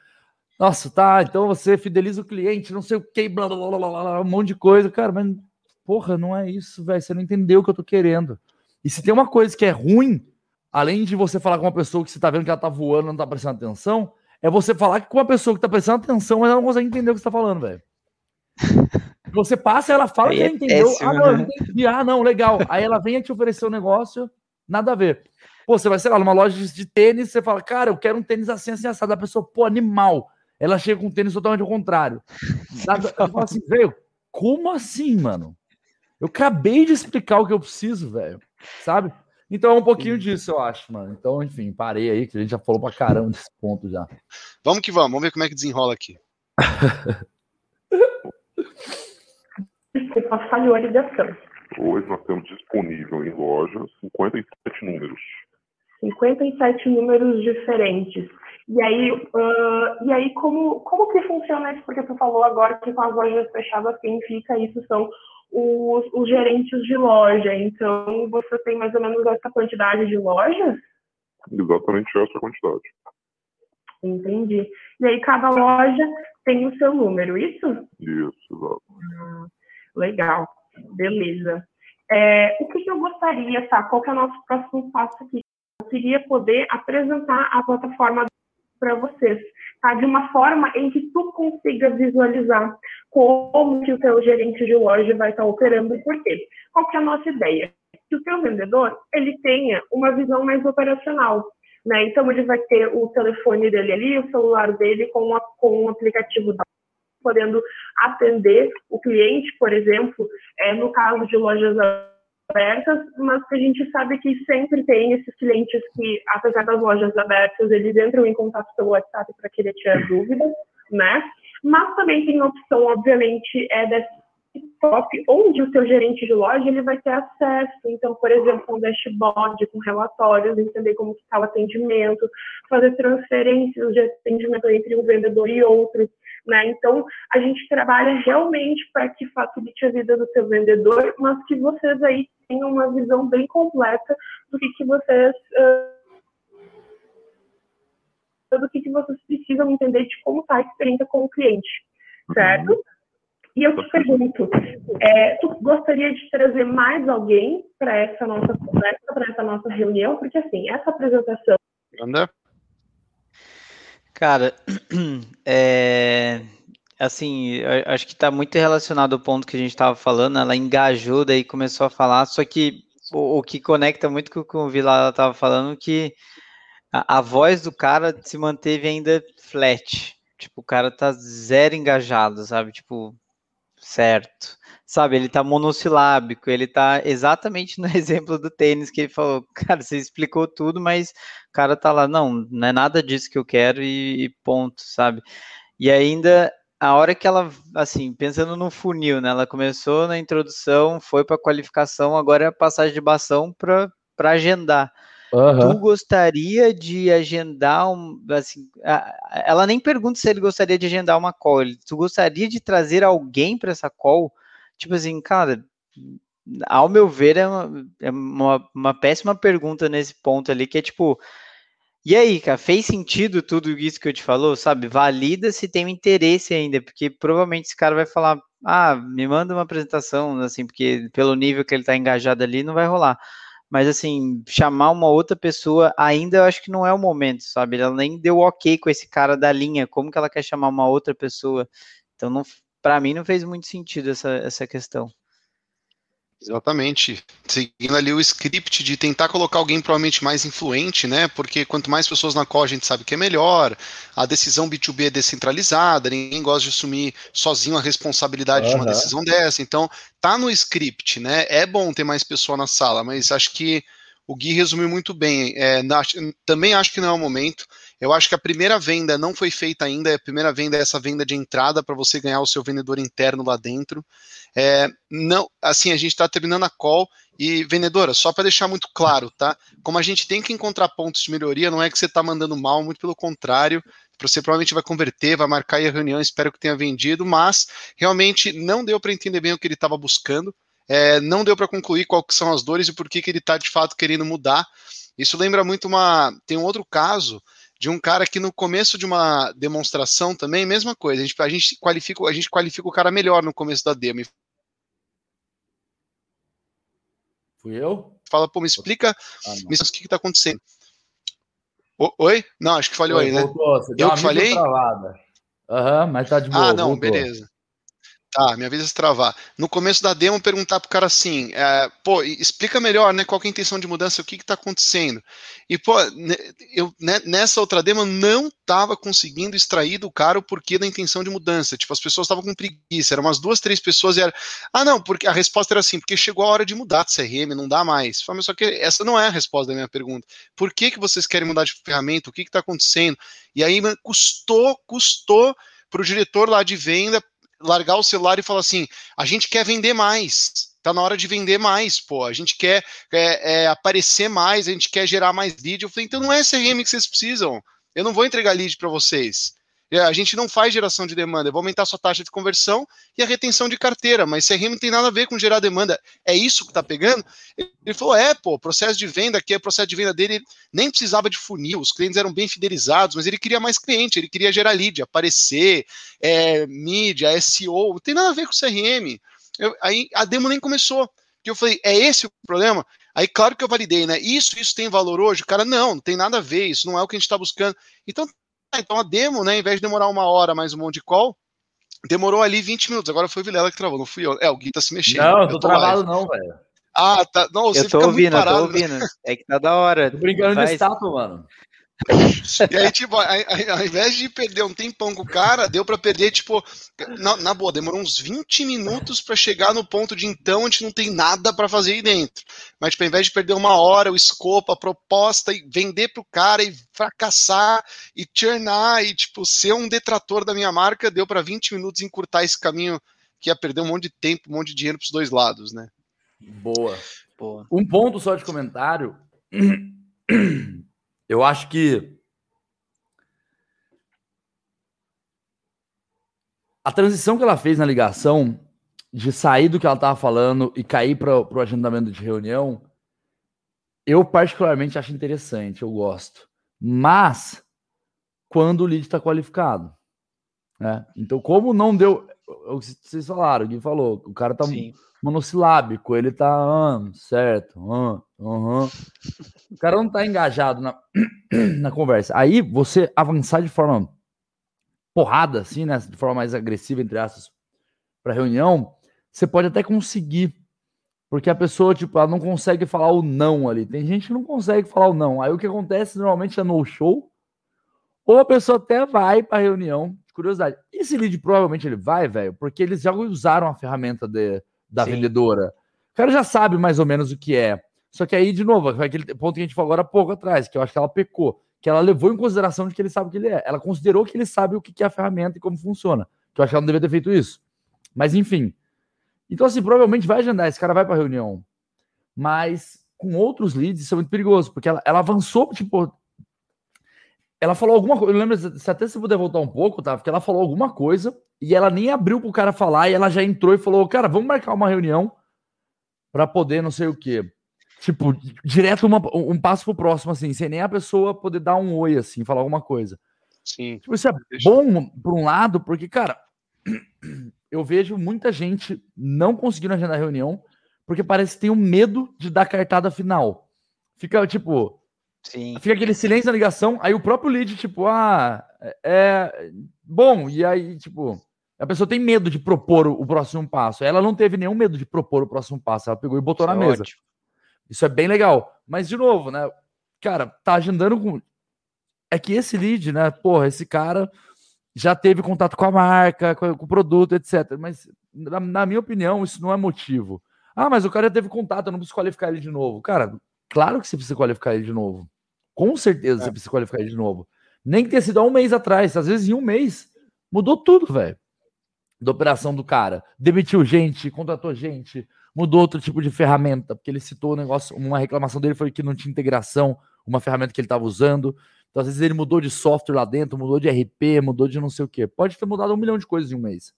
nossa, tá, então você fideliza o cliente, não sei o que, blá, blá, blá, blá, blá, um monte de coisa. Cara, mas, porra, não é isso, velho. Você não entendeu o que eu tô querendo. E se tem uma coisa que é ruim, além de você falar com uma pessoa que você tá vendo que ela tá voando, não tá prestando atenção, é você falar com uma pessoa que tá prestando atenção, mas ela não consegue entender o que você tá falando, velho. Você passa, ela fala Aí que ela é entendeu. Péssimo, ah, não, né? entendi. Ah, não, legal. Aí ela vem te oferecer um negócio, nada a ver. Pô, você vai, sei lá, numa loja de tênis, você fala, cara, eu quero um tênis assim, assim, assado. A pessoa, pô, animal. Ela chega com um tênis totalmente ao contrário. Nada, eu falo assim, velho, como assim, mano? Eu acabei de explicar o que eu preciso, velho. Sabe? Então é um pouquinho disso, eu acho, mano. Então, enfim, parei aí, que a gente já falou pra caramba desse ponto já. Vamos que vamos, vamos ver como é que desenrola aqui. Desculpa, falhou a ligação. Hoje nós temos disponível em loja 57 números. 57 números diferentes. E aí, uh, e aí como, como que funciona isso? Porque tu falou agora que com as lojas fechadas, quem fica isso são os, os gerentes de loja. Então, você tem mais ou menos essa quantidade de lojas? Exatamente essa quantidade. Entendi. E aí, cada loja tem o seu número, isso? Isso, exato. Ah, Legal, beleza. É, o que, eu gostaria, tá? Qual que é o nosso próximo passo aqui? Eu queria poder apresentar a plataforma para vocês. tá? De uma forma em que tu consiga visualizar como que o teu gerente de loja vai estar operando e por quê. Qual que é a nossa ideia? Que o teu vendedor, ele tenha uma visão mais operacional, né? Então, ele vai ter o telefone dele ali, o celular dele com, a, com o aplicativo da podendo atender o cliente, por exemplo, é, no caso de lojas abertas, mas que a gente sabe que sempre tem esses clientes que, apesar das lojas abertas, eles entram em contato pelo WhatsApp para querer tirar dúvidas, né? Mas também tem a opção, obviamente, é desktop, onde o seu gerente de loja ele vai ter acesso. Então, por exemplo, um dashboard com relatórios, entender como está o atendimento, fazer transferências de atendimento entre um vendedor e outro. Né? Então, a gente trabalha realmente para que facilite a vida do seu vendedor, mas que vocês aí tenham uma visão bem completa do que, que vocês uh, do que, que vocês precisam entender de como está a experiência com o cliente, certo? Uhum. E eu te pergunto, é, tu gostaria de trazer mais alguém para essa nossa conversa, para essa nossa reunião? Porque assim, essa apresentação. Anda. Cara, é, assim, acho que está muito relacionado ao ponto que a gente estava falando. Ela engajou, daí começou a falar. Só que o, o que conecta muito com o que o Vila estava falando, que a, a, voz do cara se manteve ainda flat. Tipo, o cara tá zero engajado, sabe? Tipo, certo. Sabe, ele tá monossilábico, ele tá exatamente no exemplo do tênis que ele falou, cara, você explicou tudo, mas o cara tá lá, não, não é nada disso que eu quero e, e ponto, sabe? E ainda a hora que ela, assim, pensando no funil, né? Ela começou na introdução, foi para qualificação, agora é a passagem de bastão para agendar. Uhum. Tu gostaria de agendar um, assim, ela nem pergunta se ele gostaria de agendar uma call. Tu gostaria de trazer alguém para essa call? Tipo assim, cara, ao meu ver é uma, é uma, uma péssima pergunta nesse ponto ali, que é tipo, e aí, cara, fez sentido tudo isso que eu te falou, sabe? Valida se tem interesse ainda, porque provavelmente esse cara vai falar, ah, me manda uma apresentação, assim, porque pelo nível que ele tá engajado ali, não vai rolar mas assim, chamar uma outra pessoa ainda eu acho que não é o momento, sabe? Ela nem deu ok com esse cara da linha, como que ela quer chamar uma outra pessoa? Então, não, para mim, não fez muito sentido essa, essa questão. Exatamente. Seguindo ali o script de tentar colocar alguém provavelmente mais influente, né? Porque quanto mais pessoas na call a gente sabe que é melhor. A decisão B2B é descentralizada, ninguém gosta de assumir sozinho a responsabilidade uhum. de uma decisão dessa. Então, tá no script, né? É bom ter mais pessoa na sala, mas acho que o Gui resumiu muito bem. É, na, também acho que não é o momento. Eu acho que a primeira venda não foi feita ainda. A primeira venda é essa venda de entrada para você ganhar o seu vendedor interno lá dentro. É, não, assim, a gente está terminando a call e, vendedora, só para deixar muito claro, tá? Como a gente tem que encontrar pontos de melhoria, não é que você está mandando mal, muito pelo contrário. Você provavelmente vai converter, vai marcar aí a reunião, espero que tenha vendido, mas realmente não deu para entender bem o que ele estava buscando. É, não deu para concluir quais são as dores e por que, que ele está de fato querendo mudar. Isso lembra muito uma. Tem um outro caso de um cara que no começo de uma demonstração também, mesma coisa. A gente, a gente, qualifica, a gente qualifica o cara melhor no começo da demo. Fui eu? Fala, pô, me explica ah, me explica o que, está acontecendo. O, oi? Não, acho que falhou Oi, aí, né? eu que falei? Aham, uhum, mas tá de boa. Ah, não, voltou. beleza. Tá, me avisa se travar. No começo da demo, perguntar pro cara assim, é, pô, explica melhor, né, qual é a intenção de mudança, o que que tá acontecendo. E, pô, eu né, nessa outra demo não tava conseguindo extrair do cara o porquê da intenção de mudança. Tipo, as pessoas estavam com preguiça, eram umas duas, três pessoas e era, ah, não, porque a resposta era assim, porque chegou a hora de mudar de CRM, não dá mais. Falei, só que essa não é a resposta da minha pergunta. Por que que vocês querem mudar de ferramenta? O que que tá acontecendo? E aí, custou, custou para o diretor lá de venda largar o celular e falar assim: a gente quer vender mais. Tá na hora de vender mais, pô. A gente quer é, é, aparecer mais, a gente quer gerar mais lead. Eu falei, então não é CRM que vocês precisam. Eu não vou entregar lead para vocês. É, a gente não faz geração de demanda, eu vou aumentar a sua taxa de conversão e a retenção de carteira, mas CRM não tem nada a ver com gerar demanda. É isso que tá pegando? Ele falou: é, pô, processo de venda aqui, é processo de venda dele nem precisava de funil, os clientes eram bem fidelizados, mas ele queria mais cliente, ele queria gerar lead, aparecer, é, mídia, SEO, não tem nada a ver com CRM. Eu, aí a demo nem começou. Que eu falei, é esse o problema? Aí, claro que eu validei, né? Isso, isso tem valor hoje? Cara, não, não tem nada a ver, isso não é o que a gente está buscando. Então, então a demo, né, ao invés de demorar uma hora mais um monte de call, demorou ali 20 minutos. Agora foi o Vilela que travou, não fui eu. É, o Gui tá se mexendo. Não, eu tô, tô travado não, velho. Ah, tá. Não, você eu tô ouvindo, eu tô ouvindo. É que tá da hora. Tô brincando de estátua, mano. E aí, tipo, ao invés de perder um tempão com o cara, deu para perder, tipo, na, na, boa, demorou uns 20 minutos para chegar no ponto de então a gente não tem nada para fazer aí dentro. Mas, tipo, ao invés de perder uma hora, o escopo, a proposta, e vender pro cara e fracassar e churnar e, tipo, ser um detrator da minha marca, deu para 20 minutos encurtar esse caminho que ia perder um monte de tempo, um monte de dinheiro pros dois lados, né? Boa. Boa. Um ponto só de comentário. Eu acho que a transição que ela fez na ligação de sair do que ela estava falando e cair para o agendamento de reunião, eu particularmente acho interessante, eu gosto. Mas quando o lead está qualificado. Né? Então, como não deu. Vocês falaram, o Gui falou, o cara tá Sim monossilábico, ele tá ah, certo, ah, uhum. o cara não tá engajado na, na conversa. Aí você avançar de forma porrada, assim, né, de forma mais agressiva, entre aspas, para reunião, você pode até conseguir, porque a pessoa, tipo, ela não consegue falar o não ali. Tem gente que não consegue falar o não. Aí o que acontece normalmente é no show, ou a pessoa até vai para reunião, de curiosidade. Esse lead provavelmente ele vai, velho, porque eles já usaram a ferramenta de da Sim. vendedora. O cara já sabe mais ou menos o que é. Só que aí, de novo, aquele ponto que a gente falou agora há pouco atrás, que eu acho que ela pecou, que ela levou em consideração de que ele sabe o que ele é. Ela considerou que ele sabe o que é a ferramenta e como funciona. Que eu acho que ela não deveria ter feito isso. Mas enfim. Então, assim, provavelmente vai agendar, esse cara vai para reunião. Mas com outros leads, isso é muito perigoso, porque ela, ela avançou, tipo. Ela falou alguma coisa. Eu lembro, se até se puder voltar um pouco, tá? Porque ela falou alguma coisa e ela nem abriu pro cara falar e ela já entrou e falou: Cara, vamos marcar uma reunião para poder não sei o quê. Tipo, direto uma, um passo pro próximo, assim, sem nem a pessoa poder dar um oi, assim, falar alguma coisa. Sim. Tipo, isso é bom por um lado, porque, cara, eu vejo muita gente não conseguindo agendar reunião porque parece que tem um medo de dar cartada final. Fica, tipo, Sim. Fica aquele silêncio na ligação, aí o próprio lead, tipo, ah, é. é bom, e aí, tipo, a pessoa tem medo de propor o, próximo passo. Ela não teve nenhum medo de propor o próximo passo. Ela pegou e botou Isso na é mesa. Ótimo. Isso é bem legal. Mas, de novo, né? Cara, tá agendando com. É que esse lead, né? Porra, esse cara já teve contato com a marca, com, o produto, etc. Mas, na, na, minha opinião, isso não é motivo. Ah, mas o cara já teve contato, eu não preciso qualificar ele de novo. Cara, claro que você precisa qualificar ele de novo. Com certeza é. você precisa qualificar ele de novo. Nem que tenha sido há um mês atrás. Às vezes, em um mês, mudou tudo, velho da operação do cara. Demitiu gente, contratou gente, mudou outro tipo de ferramenta, porque ele citou um negócio, uma reclamação dele foi que não tinha integração, uma ferramenta que ele estava usando. Então, às vezes, ele mudou de software lá dentro, mudou de RP, mudou de não sei o quê. Pode ter mudado um milhão de coisas em um mês.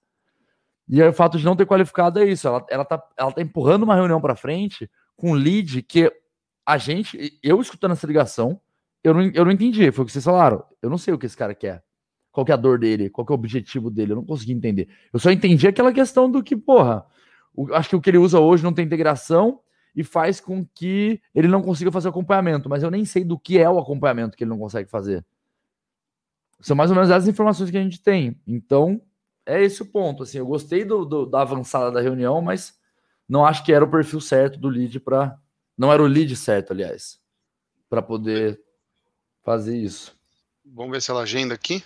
E aí, o fato de não ter qualificado é isso. Ela, ela, tá, ela tá empurrando uma reunião para frente com um lead que a gente, eu escutando essa ligação, eu não, eu não entendi. Foi o que vocês falaram. Eu não sei o que esse cara quer qual que é a dor dele, qual que é o objetivo dele, eu não consegui entender. Eu só entendi aquela questão do que, porra, o, acho que o que ele usa hoje não tem integração e faz com que ele não consiga fazer acompanhamento, mas eu nem sei do que é o acompanhamento que ele não consegue fazer. São mais ou menos as informações que a gente tem. Então, é esse o ponto. Assim, eu gostei do, do da avançada da reunião, mas não acho que era o perfil certo do lead para. Não era o lead certo, aliás, para poder fazer isso. Vamos ver se ela agenda aqui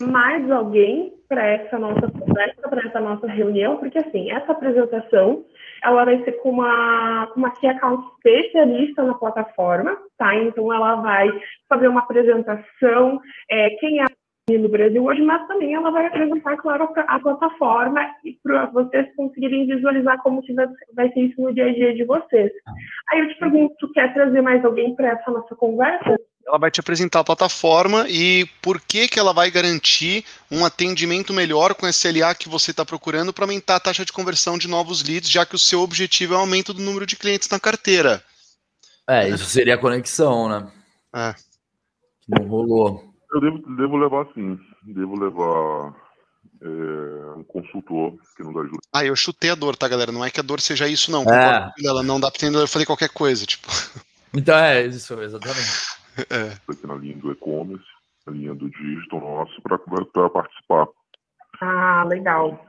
mais alguém para essa nossa para essa nossa reunião, porque assim, essa apresentação ela vai ser com uma, com uma key account especialista na plataforma, tá? Então ela vai fazer uma apresentação, é, quem é no Brasil hoje, mas também ela vai apresentar, claro, a plataforma e para vocês conseguirem visualizar como que vai, ser isso no dia a dia de vocês. Aí eu te pergunto, quer trazer mais alguém para essa nossa conversa? Ela vai te apresentar a plataforma e por que, que ela vai garantir um atendimento melhor com SLA que você está procurando para aumentar a taxa de conversão de novos leads, já que o seu objetivo é o aumento do número de clientes na carteira. É, isso seria a conexão, né? É. Não rolou. Eu devo, devo levar sim. Devo levar é, um consultor que nos ajuda. Ah, eu chutei a dor, tá, galera? Não é que a dor seja isso, não. É. Ela não dá pra entender, eu falei qualquer coisa, tipo. Então é isso, exatamente. É. aqui na linha do e-commerce, na linha do digital nosso, para participar. Ah, legal.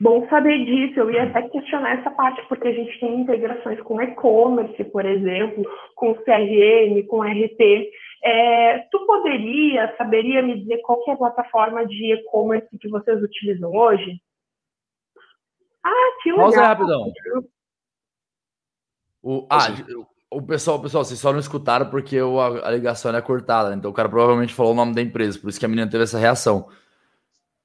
Bom saber disso. Eu ia até questionar essa parte, porque a gente tem integrações com e-commerce, por exemplo, com CRM, com RP. É, tu poderia, saberia me dizer qual é a plataforma de e-commerce que vocês utilizam hoje? Ah, que legal. Pausa rapidão. O, ah, o pessoal, pessoal, vocês só não escutaram porque o, a, ligação é cortada, então o cara provavelmente falou o nome da empresa, por isso que a menina teve essa reação.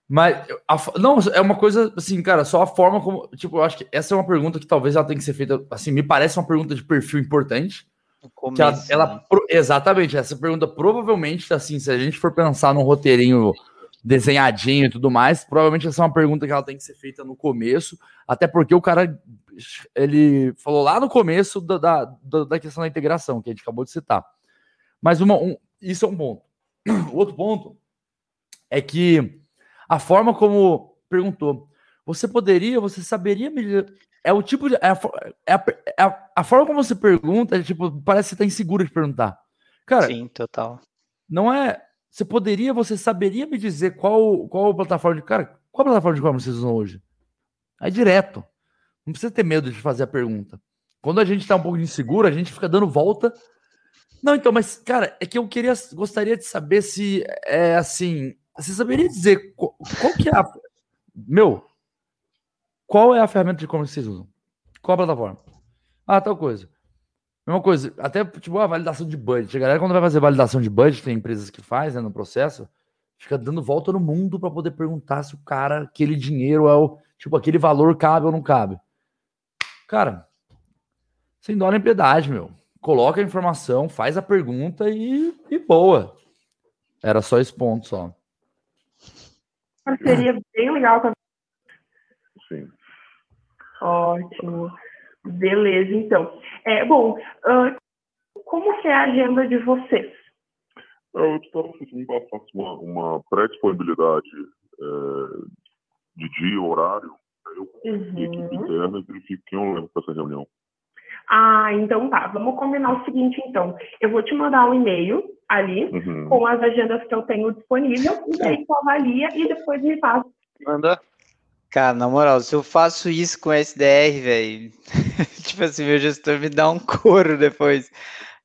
Mas, a, não, é uma coisa assim, cara, só a forma como. Tipo, eu acho que essa é uma pergunta que talvez ela tenha que ser feita. Assim, me parece uma pergunta de perfil importante. Começo, ela, ela né? exatamente, essa pergunta provavelmente, assim, se a gente for pensar num roteirinho desenhadinho e tudo mais, provavelmente essa é uma pergunta que ela tem que ser feita no começo, até porque o cara ele falou lá no começo da, da, da questão da integração, que a gente acabou de citar. Mas uma, um, isso é um ponto. O outro ponto é que a forma como perguntou, você poderia, você saberia me é o tipo de. É a, é a, é a, a, forma como você pergunta, é, tipo, parece que você tá inseguro de perguntar. Cara. Sim, total. Não é. Você poderia, você saberia me dizer qual, qual plataforma de. Cara, qual plataforma de e-commerce vocês usam hoje? Aí direto. Não precisa ter medo de fazer a pergunta. Quando a gente tá um pouco inseguro, a gente fica dando volta. Não, então, mas, cara, é que eu queria, gostaria de saber se é assim. Você saberia dizer qual, qual que é a. Meu, qual é a ferramenta de e-commerce que vocês usam? Qual a plataforma? Ah, tal coisa. Mesma coisa, até tipo a validação de budget. A galera, quando vai fazer validação de budget, tem empresas que faz né, no processo, fica dando volta no mundo para poder perguntar se o cara, aquele dinheiro é o. Tipo, aquele valor cabe ou não cabe. Cara, sem dó nem piedade, meu. Coloca a informação, faz a pergunta e, e boa. Era só esse ponto só. Seria bem legal também. Sim. Ótimo. Beleza, então. É, bom, uh, como que é a agenda de vocês? Eu estava que me passasse uma, uma pré-disponibilidade é, de dia, horário, eu uhum. equipe interna e verifico quem eu lembro para essa reunião. Ah, então tá. Vamos combinar o seguinte, então. Eu vou te mandar um e-mail ali uhum. com as agendas que eu tenho disponível, e aí tu avalia e depois me passa. Manda. Cara, na moral, se eu faço isso com SDR, velho, tipo assim, meu gestor me dá um couro depois.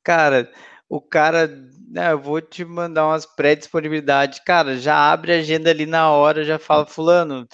Cara, o cara, né, eu vou te mandar umas pré-disponibilidades. Cara, já abre a agenda ali na hora, já fala, fulano,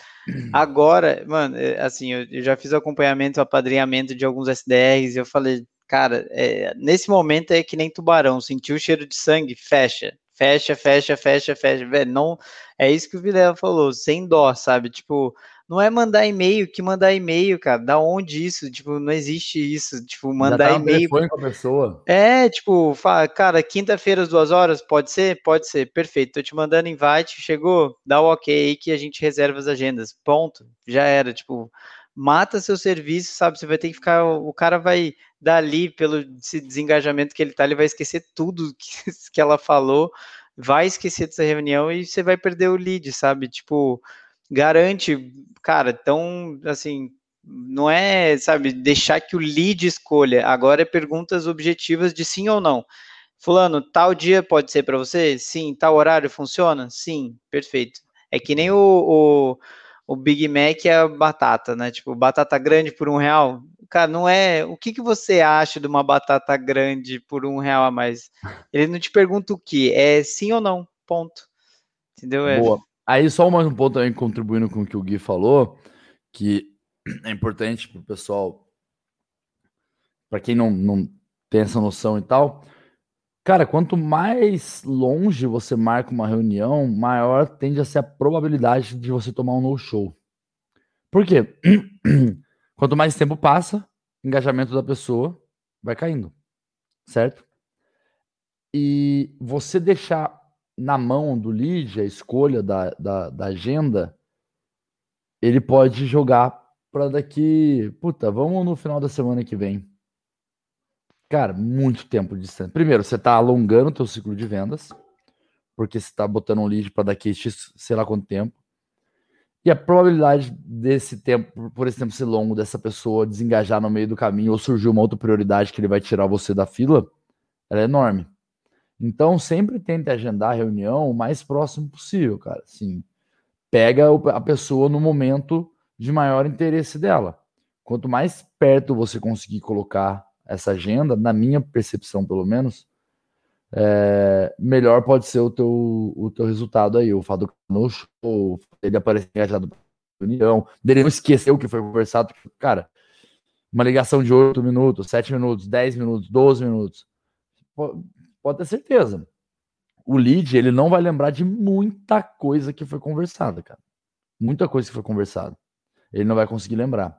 agora, mano, é, assim, eu, já fiz acompanhamento, apadrinhamento de alguns SDRs e eu falei, cara, é, nesse momento é que nem tubarão, sentiu o cheiro de sangue, fecha, fecha, fecha, fecha, fecha, velho, não, é isso que o Vilela falou, sem dó, sabe, tipo, não é mandar e-mail, que mandar e-mail, cara. Da onde isso? Tipo, não existe isso. Tipo, mandar tá e-mail. com a pessoa. É, tipo, fala, cara, quinta-feira às duas horas, pode ser? Pode ser, perfeito. Tô te mandando invite, chegou, dá o ok aí que a gente reserva as agendas. Ponto. Já era, tipo, mata seu serviço, sabe? Você vai ter que ficar. O cara vai dali, pelo esse desengajamento que ele tá, ele vai esquecer tudo que, que ela falou, vai esquecer dessa reunião e você vai perder o lead, sabe? Tipo garante, cara, então, assim, não é, sabe, deixar que o lead escolha. Agora é perguntas objetivas de sim ou não. Fulano, tal dia pode ser para você? Sim. Tal horário funciona? Sim. Perfeito. É que nem o, o, o, Big Mac é a batata, né? Tipo, batata grande por um real. Cara, não é. O que, que você acha de uma batata grande por um real a mais? Ele não te pergunta o que, é sim ou não. Ponto. Entendeu? É, Boa. Aí, só mais um ponto também contribuindo com o que o Gui falou, que é importante para o pessoal, para quem não, não tem essa noção e tal. Cara, quanto mais longe você marca uma reunião, maior tende a ser a probabilidade de você tomar um no-show. Por quê? Quanto mais tempo passa, engajamento da pessoa vai caindo, certo? E você deixar na mão do lead, a escolha da, da, da agenda, ele pode jogar para daqui. Puta, vamos no final da semana que vem. Cara, muito tempo distante. Primeiro, você está alongando o teu ciclo de vendas, porque você está botando um lead para daqui sei lá quanto tempo. E a probabilidade desse tempo, por esse tempo ser longo, dessa pessoa desengajar no meio do caminho ou surgir uma outra prioridade que ele vai tirar você da fila, ela é enorme. Então, sempre tente agendar a reunião o mais próximo possível, cara. Assim, pega a pessoa no momento de maior interesse dela. Quanto mais perto você conseguir colocar essa agenda, na minha percepção, pelo menos, é, melhor pode ser o teu, o teu resultado aí. O fato no show, ele aparecer engajado na reunião, dele não esquecer o que foi conversado. Cara, uma ligação de 8 minutos, 7 minutos, 10 minutos, 12 minutos. Pode ter certeza. O lead, ele não vai lembrar de muita coisa que foi conversada, cara. Muita coisa que foi conversada. Ele não vai conseguir lembrar.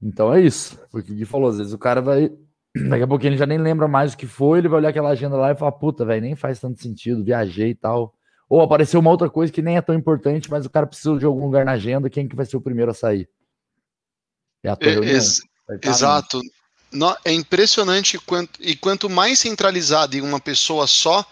Então é isso. Foi o que o Gui falou. Às vezes o cara vai. Daqui a pouquinho ele já nem lembra mais o que foi, ele vai olhar aquela agenda lá e falar, puta, velho, nem faz tanto sentido, viajei e tal. Ou apareceu uma outra coisa que nem é tão importante, mas o cara precisa de algum lugar na agenda, quem que vai ser o primeiro a sair? É a tua é, ex Exato. É impressionante quanto, e quanto mais centralizado em uma pessoa só,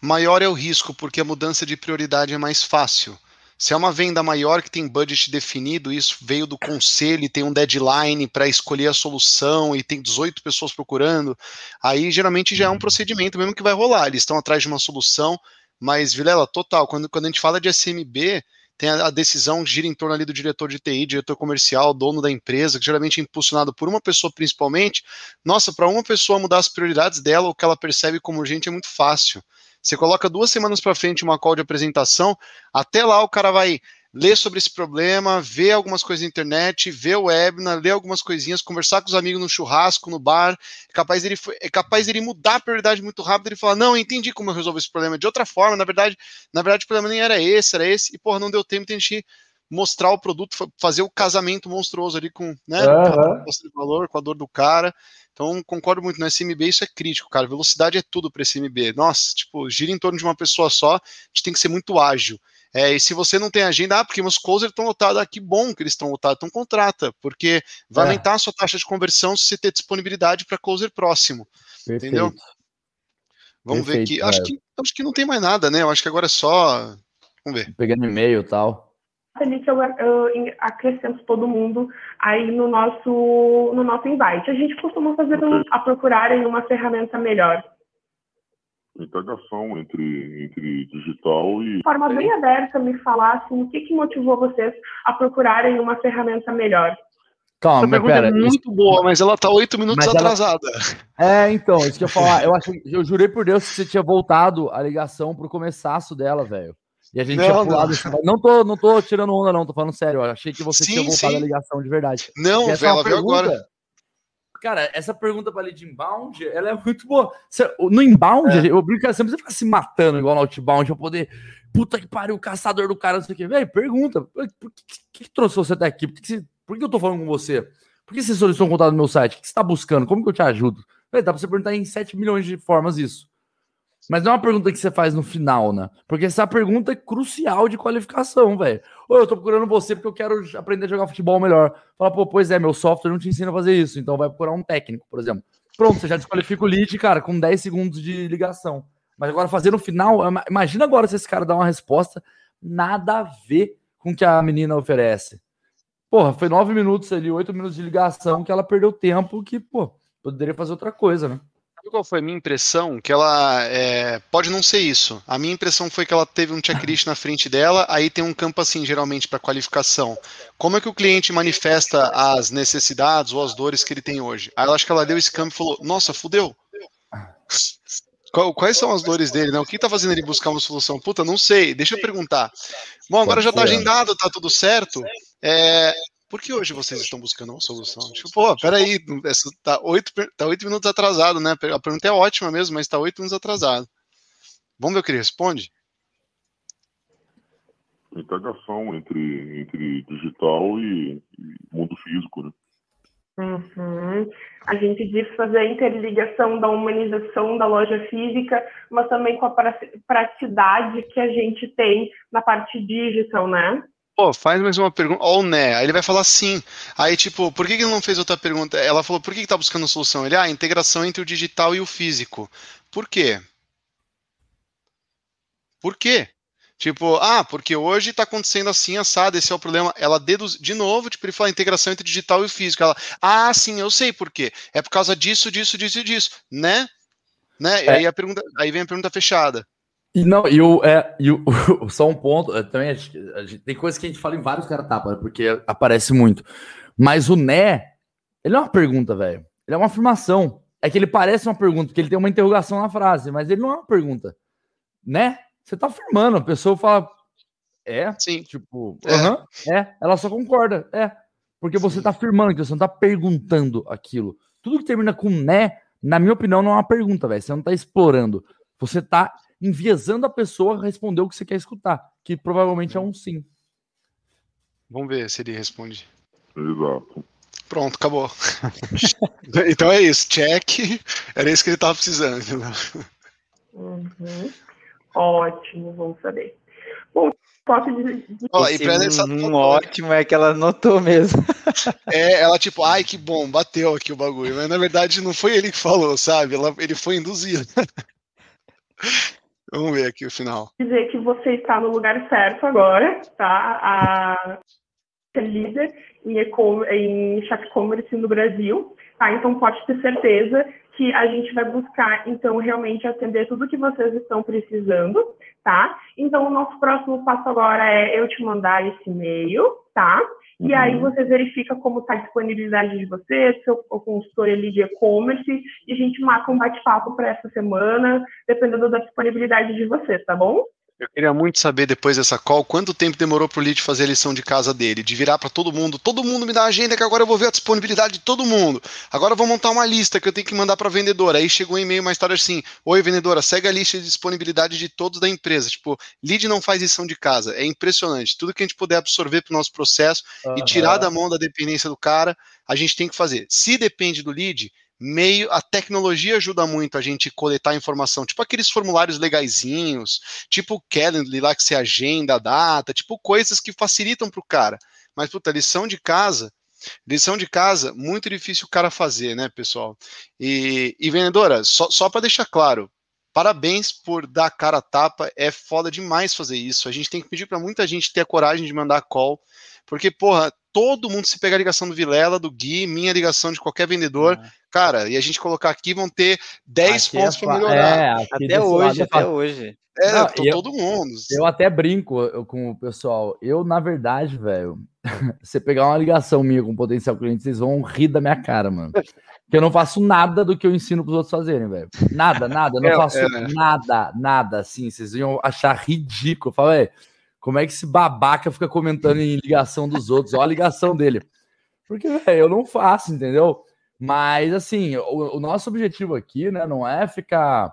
maior é o risco, porque a mudança de prioridade é mais fácil. Se é uma venda maior que tem budget definido, isso veio do conselho e tem um deadline para escolher a solução e tem 18 pessoas procurando, aí geralmente já é um procedimento mesmo que vai rolar. Eles estão atrás de uma solução, mas, Vilela, total, quando, quando a gente fala de SMB, tem a, a decisão que gira em torno ali do diretor de TI, diretor comercial, dono da empresa, que geralmente é impulsionado por uma pessoa principalmente. Nossa, para uma pessoa mudar as prioridades dela, o que ela percebe como urgente é muito fácil. Você coloca duas semanas para frente uma call de apresentação, até lá o cara vai ler sobre esse problema, ver algumas coisas na internet, ver o webinar, ler algumas coisinhas, conversar com os amigos no churrasco, no bar, é capaz dele, é capaz dele mudar a prioridade muito rápido e falar, não, eu entendi como eu resolvo esse problema de outra forma, na verdade, na verdade o problema nem era esse, era esse, e porra, não deu tempo de a gente mostrar o produto, fazer o casamento monstruoso ali com, né, uhum. de valor, com a dor do cara, então, concordo muito, no SMB isso é crítico, cara. Velocidade é tudo para SMB. Nossa, tipo, gira em torno de uma pessoa só, a gente tem que ser muito ágil. É, e se você não tem agenda, ah, porque meus closers estão lotados, ah, que bom que eles estão lotados, então contrata, porque vai é. aumentar a sua taxa de conversão se você ter disponibilidade para closer próximo. Perfeito. Entendeu? Vamos Perfeito, ver aqui. Acho que, acho que não tem mais nada, né? Eu acho que agora é só. Vamos ver. Pegando e-mail e tal. Ali que eu, eu acrescento todo mundo aí no nosso, no nosso invite. A gente costuma fazer a procurarem uma ferramenta melhor integração entre, entre digital e. De forma bem aberta, me falar assim, o que, que motivou vocês a procurarem uma ferramenta melhor? Calma, Essa pergunta pera, é muito isso... boa, mas ela tá oito minutos atrasada. É, então, isso que eu ia falar. Eu, acho, eu jurei por Deus que você tinha voltado a ligação pro começaço dela, velho. E a gente não, tinha pulado. Não. não, tô, não tô tirando onda, não, tô falando sério. Eu achei que você sim, tinha voltado sim. a ligação de verdade. Não, velho, ela veio agora. Cara, essa pergunta para lead inbound, ela é muito boa. No inbound, é. eu brinco você ficar se matando igual no outbound pra poder. Puta que pariu, o caçador do cara, não sei o que. Velho, pergunta. Por que, que, trouxe você até aqui? Por que, por que eu tô falando com você? Por que você solicitou um contato no meu site? O que você tá buscando? Como que eu te ajudo? Véio, dá pra você perguntar em 7 milhões de formas isso. Mas não é uma pergunta que você faz no final, né? Porque essa pergunta é crucial de qualificação, velho. Ou eu tô procurando você porque eu quero aprender a jogar futebol melhor. Fala, pô, pois é, meu software não te ensina a fazer isso, então vai procurar um técnico, por exemplo. Pronto, você já desqualifica o lead, cara, com 10 segundos de ligação. Mas agora fazer no final, imagina agora se esse cara dá uma resposta nada a ver com o que a menina oferece. Porra, foi 9 minutos ali, 8 minutos de ligação que ela perdeu tempo que, pô, poderia fazer outra coisa, né? Sabe qual foi a minha impressão? Que ela é, pode não ser isso. A minha impressão foi que ela teve um checklist na frente dela, aí tem um campo assim, geralmente, para qualificação. Como é que o cliente manifesta as necessidades ou as dores que ele tem hoje? Aí eu acho que ela deu esse campo e falou: Nossa, fudeu. Quais são as dores dele? Né? O que está fazendo ele buscar uma solução? Puta, não sei, deixa eu perguntar. Bom, agora já está agendado, está tudo certo. É, por que hoje vocês estão buscando uma solução? Tipo, pô, peraí, essa tá oito, tá oito minutos atrasado, né? A pergunta é ótima mesmo, mas está oito minutos atrasado. Vamos ver o que ele responde? Integração entre, entre digital e, e mundo físico, né? Uhum. A gente diz fazer a interligação da humanização da loja física, mas também com a praticidade que a gente tem na parte digital, né? Pô, faz mais uma pergunta, ou né? Aí ele vai falar sim. Aí, tipo, por que, ele não fez outra pergunta? Ela falou, por que, que tá buscando solução? Ele, ah, integração entre o digital e o físico. Por quê? Por quê? Tipo, ah, porque hoje está acontecendo assim, assado, esse é o problema. Ela deduz, de novo, tipo, ele fala integração entre digital e físico. Ela, ah, sim, eu sei por quê. É por causa disso, disso, disso e disso, né? Né? É. aí, a pergunta, aí vem a pergunta fechada. E não, e o, é, e o, só um ponto, é, também a gente, a gente- tem coisa que a gente fala em vários cara tapa, né, porque aparece muito. Mas o né, ele é uma pergunta, velho. Ele é uma afirmação. É que ele parece uma pergunta, porque ele tem uma interrogação na frase, mas ele não é uma pergunta. Né? Você tá afirmando, a pessoa fala, é, Sim. tipo, É. é, ela só concorda, é. Porque você tá afirmando aquilo, você não tá perguntando aquilo. Tudo que termina com né, na minha opinião, não é uma pergunta, velho. Você não tá explorando. Você tá enviesando a pessoa a responder o que você quer escutar, que provavelmente é um sim. Vamos ver se ele responde. Exato. Pronto, acabou. então é isso, check. Era isso que ele tava precisando. Uhum. Ótimo, vamos saber. Bom, posso dizer. Ó, e pra essa um ótimo é que ela notou mesmo. É, ela tipo, ai que bom, bateu aqui o bagulho. Mas na verdade não foi ele que falou, sabe? Ela, ele foi induzido. Vamos ver aqui o final. dizer que você está no lugar certo agora, tá? A ser líder em, em chat commerce no Brasil, tá? Então pode ter certeza que a gente vai buscar, então, realmente atender tudo que vocês estão precisando, tá? Então, o nosso próximo passo agora é eu te mandar esse e-mail, tá? E aí você verifica como está a disponibilidade de você, seu consultor ali de e-commerce, e a gente marca um bate-papo para essa semana, dependendo da disponibilidade de você, tá bom? Eu queria muito saber depois dessa call quanto tempo demorou pro Lead fazer a lição de casa dele, de virar para todo mundo, todo mundo me dá a agenda que agora eu vou ver a disponibilidade de todo mundo. Agora eu vou montar uma lista que eu tenho que mandar para vendedora. Aí chegou um e-mail mais tarde assim: "Oi vendedora, segue a lista de disponibilidade de todos da empresa". Tipo, Lead não faz lição de casa. É impressionante. Tudo que a gente puder absorver pro nosso processo e tirar da mão da dependência do cara, a gente tem que fazer. Se depende do lead, meio a tecnologia ajuda muito a gente coletar informação, tipo aqueles formulários legaisinhos, tipo o Calendly lá que você agenda a data, tipo coisas que facilitam pro cara. Mas puta, lição de casa, lição de casa, muito difícil o cara fazer, né, pessoal? E, e vendedora, só, só para deixar claro, parabéns por dar cara a tapa, é foda demais fazer isso. A gente tem que pedir para muita gente ter a coragem de mandar call, porque, porra, todo mundo se pegar a ligação do Vilela, do Gui, minha ligação de qualquer vendedor, cara, e a gente colocar aqui vão ter 10 Aqui é pontos para fa- melhorar. é, Até hoje, é até hoje. É, Não, to- eu- todo mundo. Eu até brinco eu- com o pessoal. Eu, na verdade, velho, você pegar uma ligação minha com um potencial cliente, vocês vão rir da minha cara, mano. Porque eu não faço nada do que eu ensino pros outros fazerem, velho. Nada, nada. Eu não É, faço é, né? nada, nada, assim. Vocês iam achar ridículo. Eu falo, velho, como é que esse babaca fica comentando em ligação dos outros? Olha a ligação dele. Porque, velho, eu não faço, entendeu? Mas, assim, o, o nosso objetivo aqui, né, não é ficar,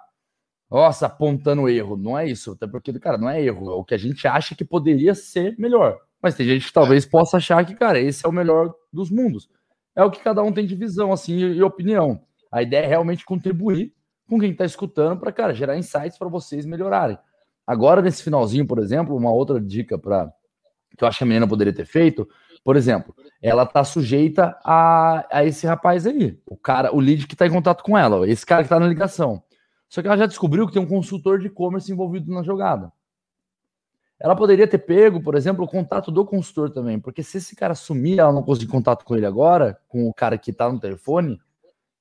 nossa, apontando erro. Não é isso. Até porque, cara, não é erro. É o que a gente acha que poderia ser melhor. Mas tem gente que talvez possa achar que, cara, esse é o melhor dos mundos. É o que cada um tem de visão, assim, e, e opinião. A ideia é realmente contribuir com quem está escutando para, cara, gerar insights para vocês melhorarem. Agora, nesse finalzinho, por exemplo, uma outra dica para que eu acho que a menina poderia ter feito, por exemplo, ela tá sujeita a, a esse rapaz aí, o cara, o lead que tá em contato com ela, esse cara que tá na ligação. Só que ela já descobriu que tem um consultor de e-commerce envolvido na jogada. Ela poderia ter pego, por exemplo, o contato do consultor também, porque se esse cara sumir, ela não conseguir contato com ele agora, com o cara que tá no telefone,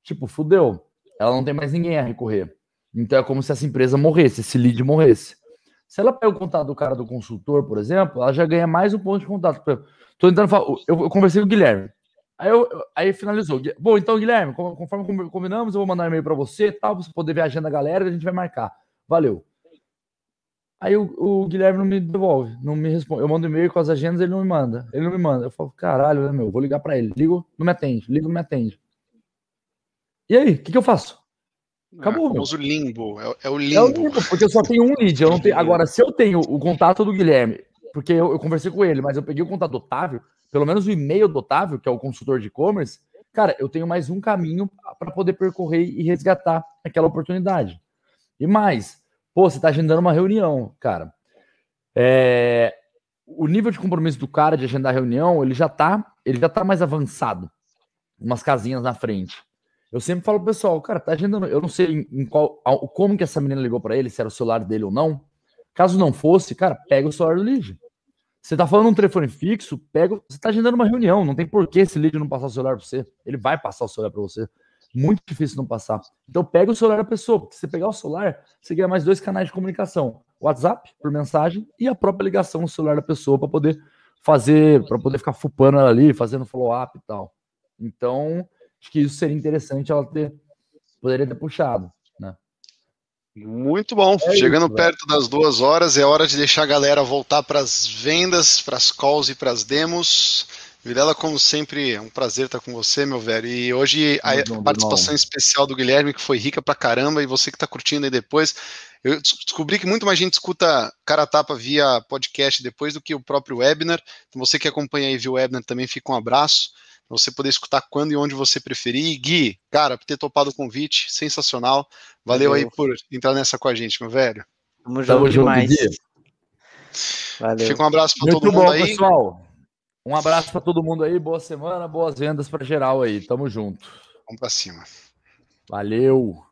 tipo, fudeu. Ela não tem mais ninguém a recorrer. Então é como se essa empresa morresse, esse lead morresse. Se ela pega o contato do cara do consultor, por exemplo, ela já ganha mais um ponto de contato. Tô tentando falar, eu, eu conversei com o Guilherme. Aí, eu, aí finalizou. Bom, então, Guilherme, con- conforme com- combinamos, eu vou mandar um e-mail para você, tal, pra você poder ver a agenda da galera a gente vai marcar. Valeu. Aí o, o Guilherme não me devolve, não me responde. Eu mando e-mail com as agendas, ele não me manda. Ele não me manda. Eu falo, caralho, né, meu? Vou ligar para ele. Ligo, não me atende. Ligo, não me atende. E aí, o que, que eu faço? Acabou, É, o meu. famoso limbo. É, o- é o É o limbo. limbo, porque eu só tenho um lead. Eu não tenho... Agora, se eu tenho o contato do Guilherme, porque eu, eu conversei com ele, mas eu peguei o contato do Otávio, pelo menos o e-mail do Otávio, que é o consultor de e-commerce, cara, eu tenho mais um caminho para poder percorrer e resgatar aquela oportunidade. E mais, pô, você está agendando uma reunião, cara. É, o nível de compromisso do cara de agendar reunião, ele já tá, ele já tá mais avançado. Umas casinhas na frente. Eu sempre falo pro pessoal, cara, tá agendando. Eu não sei em, qual, como que essa menina ligou para ele, se era o celular dele ou não. Caso não fosse, cara, pega o celular do lead. Você tá falando um telefone fixo, pega. Você tá agendando uma reunião. Não tem por que esse lead não passar o celular para você. Ele vai passar o celular para você. Muito difícil não passar. Então pega o celular da pessoa, porque se você pegar o celular, você ganha mais dois canais de comunicação: WhatsApp por mensagem e a própria ligação no celular da pessoa para poder fazer, para poder ficar fupando ela ali, fazendo follow-up e tal. Então, acho que isso seria interessante ela ter, poderia ter puxado, né? Muito bom. É Chegando isso, perto das duas horas, é hora de deixar a galera voltar para as vendas, para as calls e para as demos. Vilela, como sempre, é um prazer estar com você, meu velho. E hoje a participação especial do Guilherme, que foi rica pra caramba, e você que está curtindo aí depois. Eu descobri que muito mais gente escuta Cara Tapa via podcast depois do que o próprio webinar. Então, você que acompanha aí via webinar também, fica um abraço. Você poder escutar quando e onde você preferir. E Gui, cara, por ter topado o convite, sensacional. Valeu, Valeu. aí por entrar nessa com a gente, meu velho. Tamo junto demais. Valeu. Fica um abraço para todo mundo bom, aí. pessoal. Um abraço para todo mundo aí, boa semana, boas vendas para geral aí. Tamo junto. Vamos para cima. Valeu.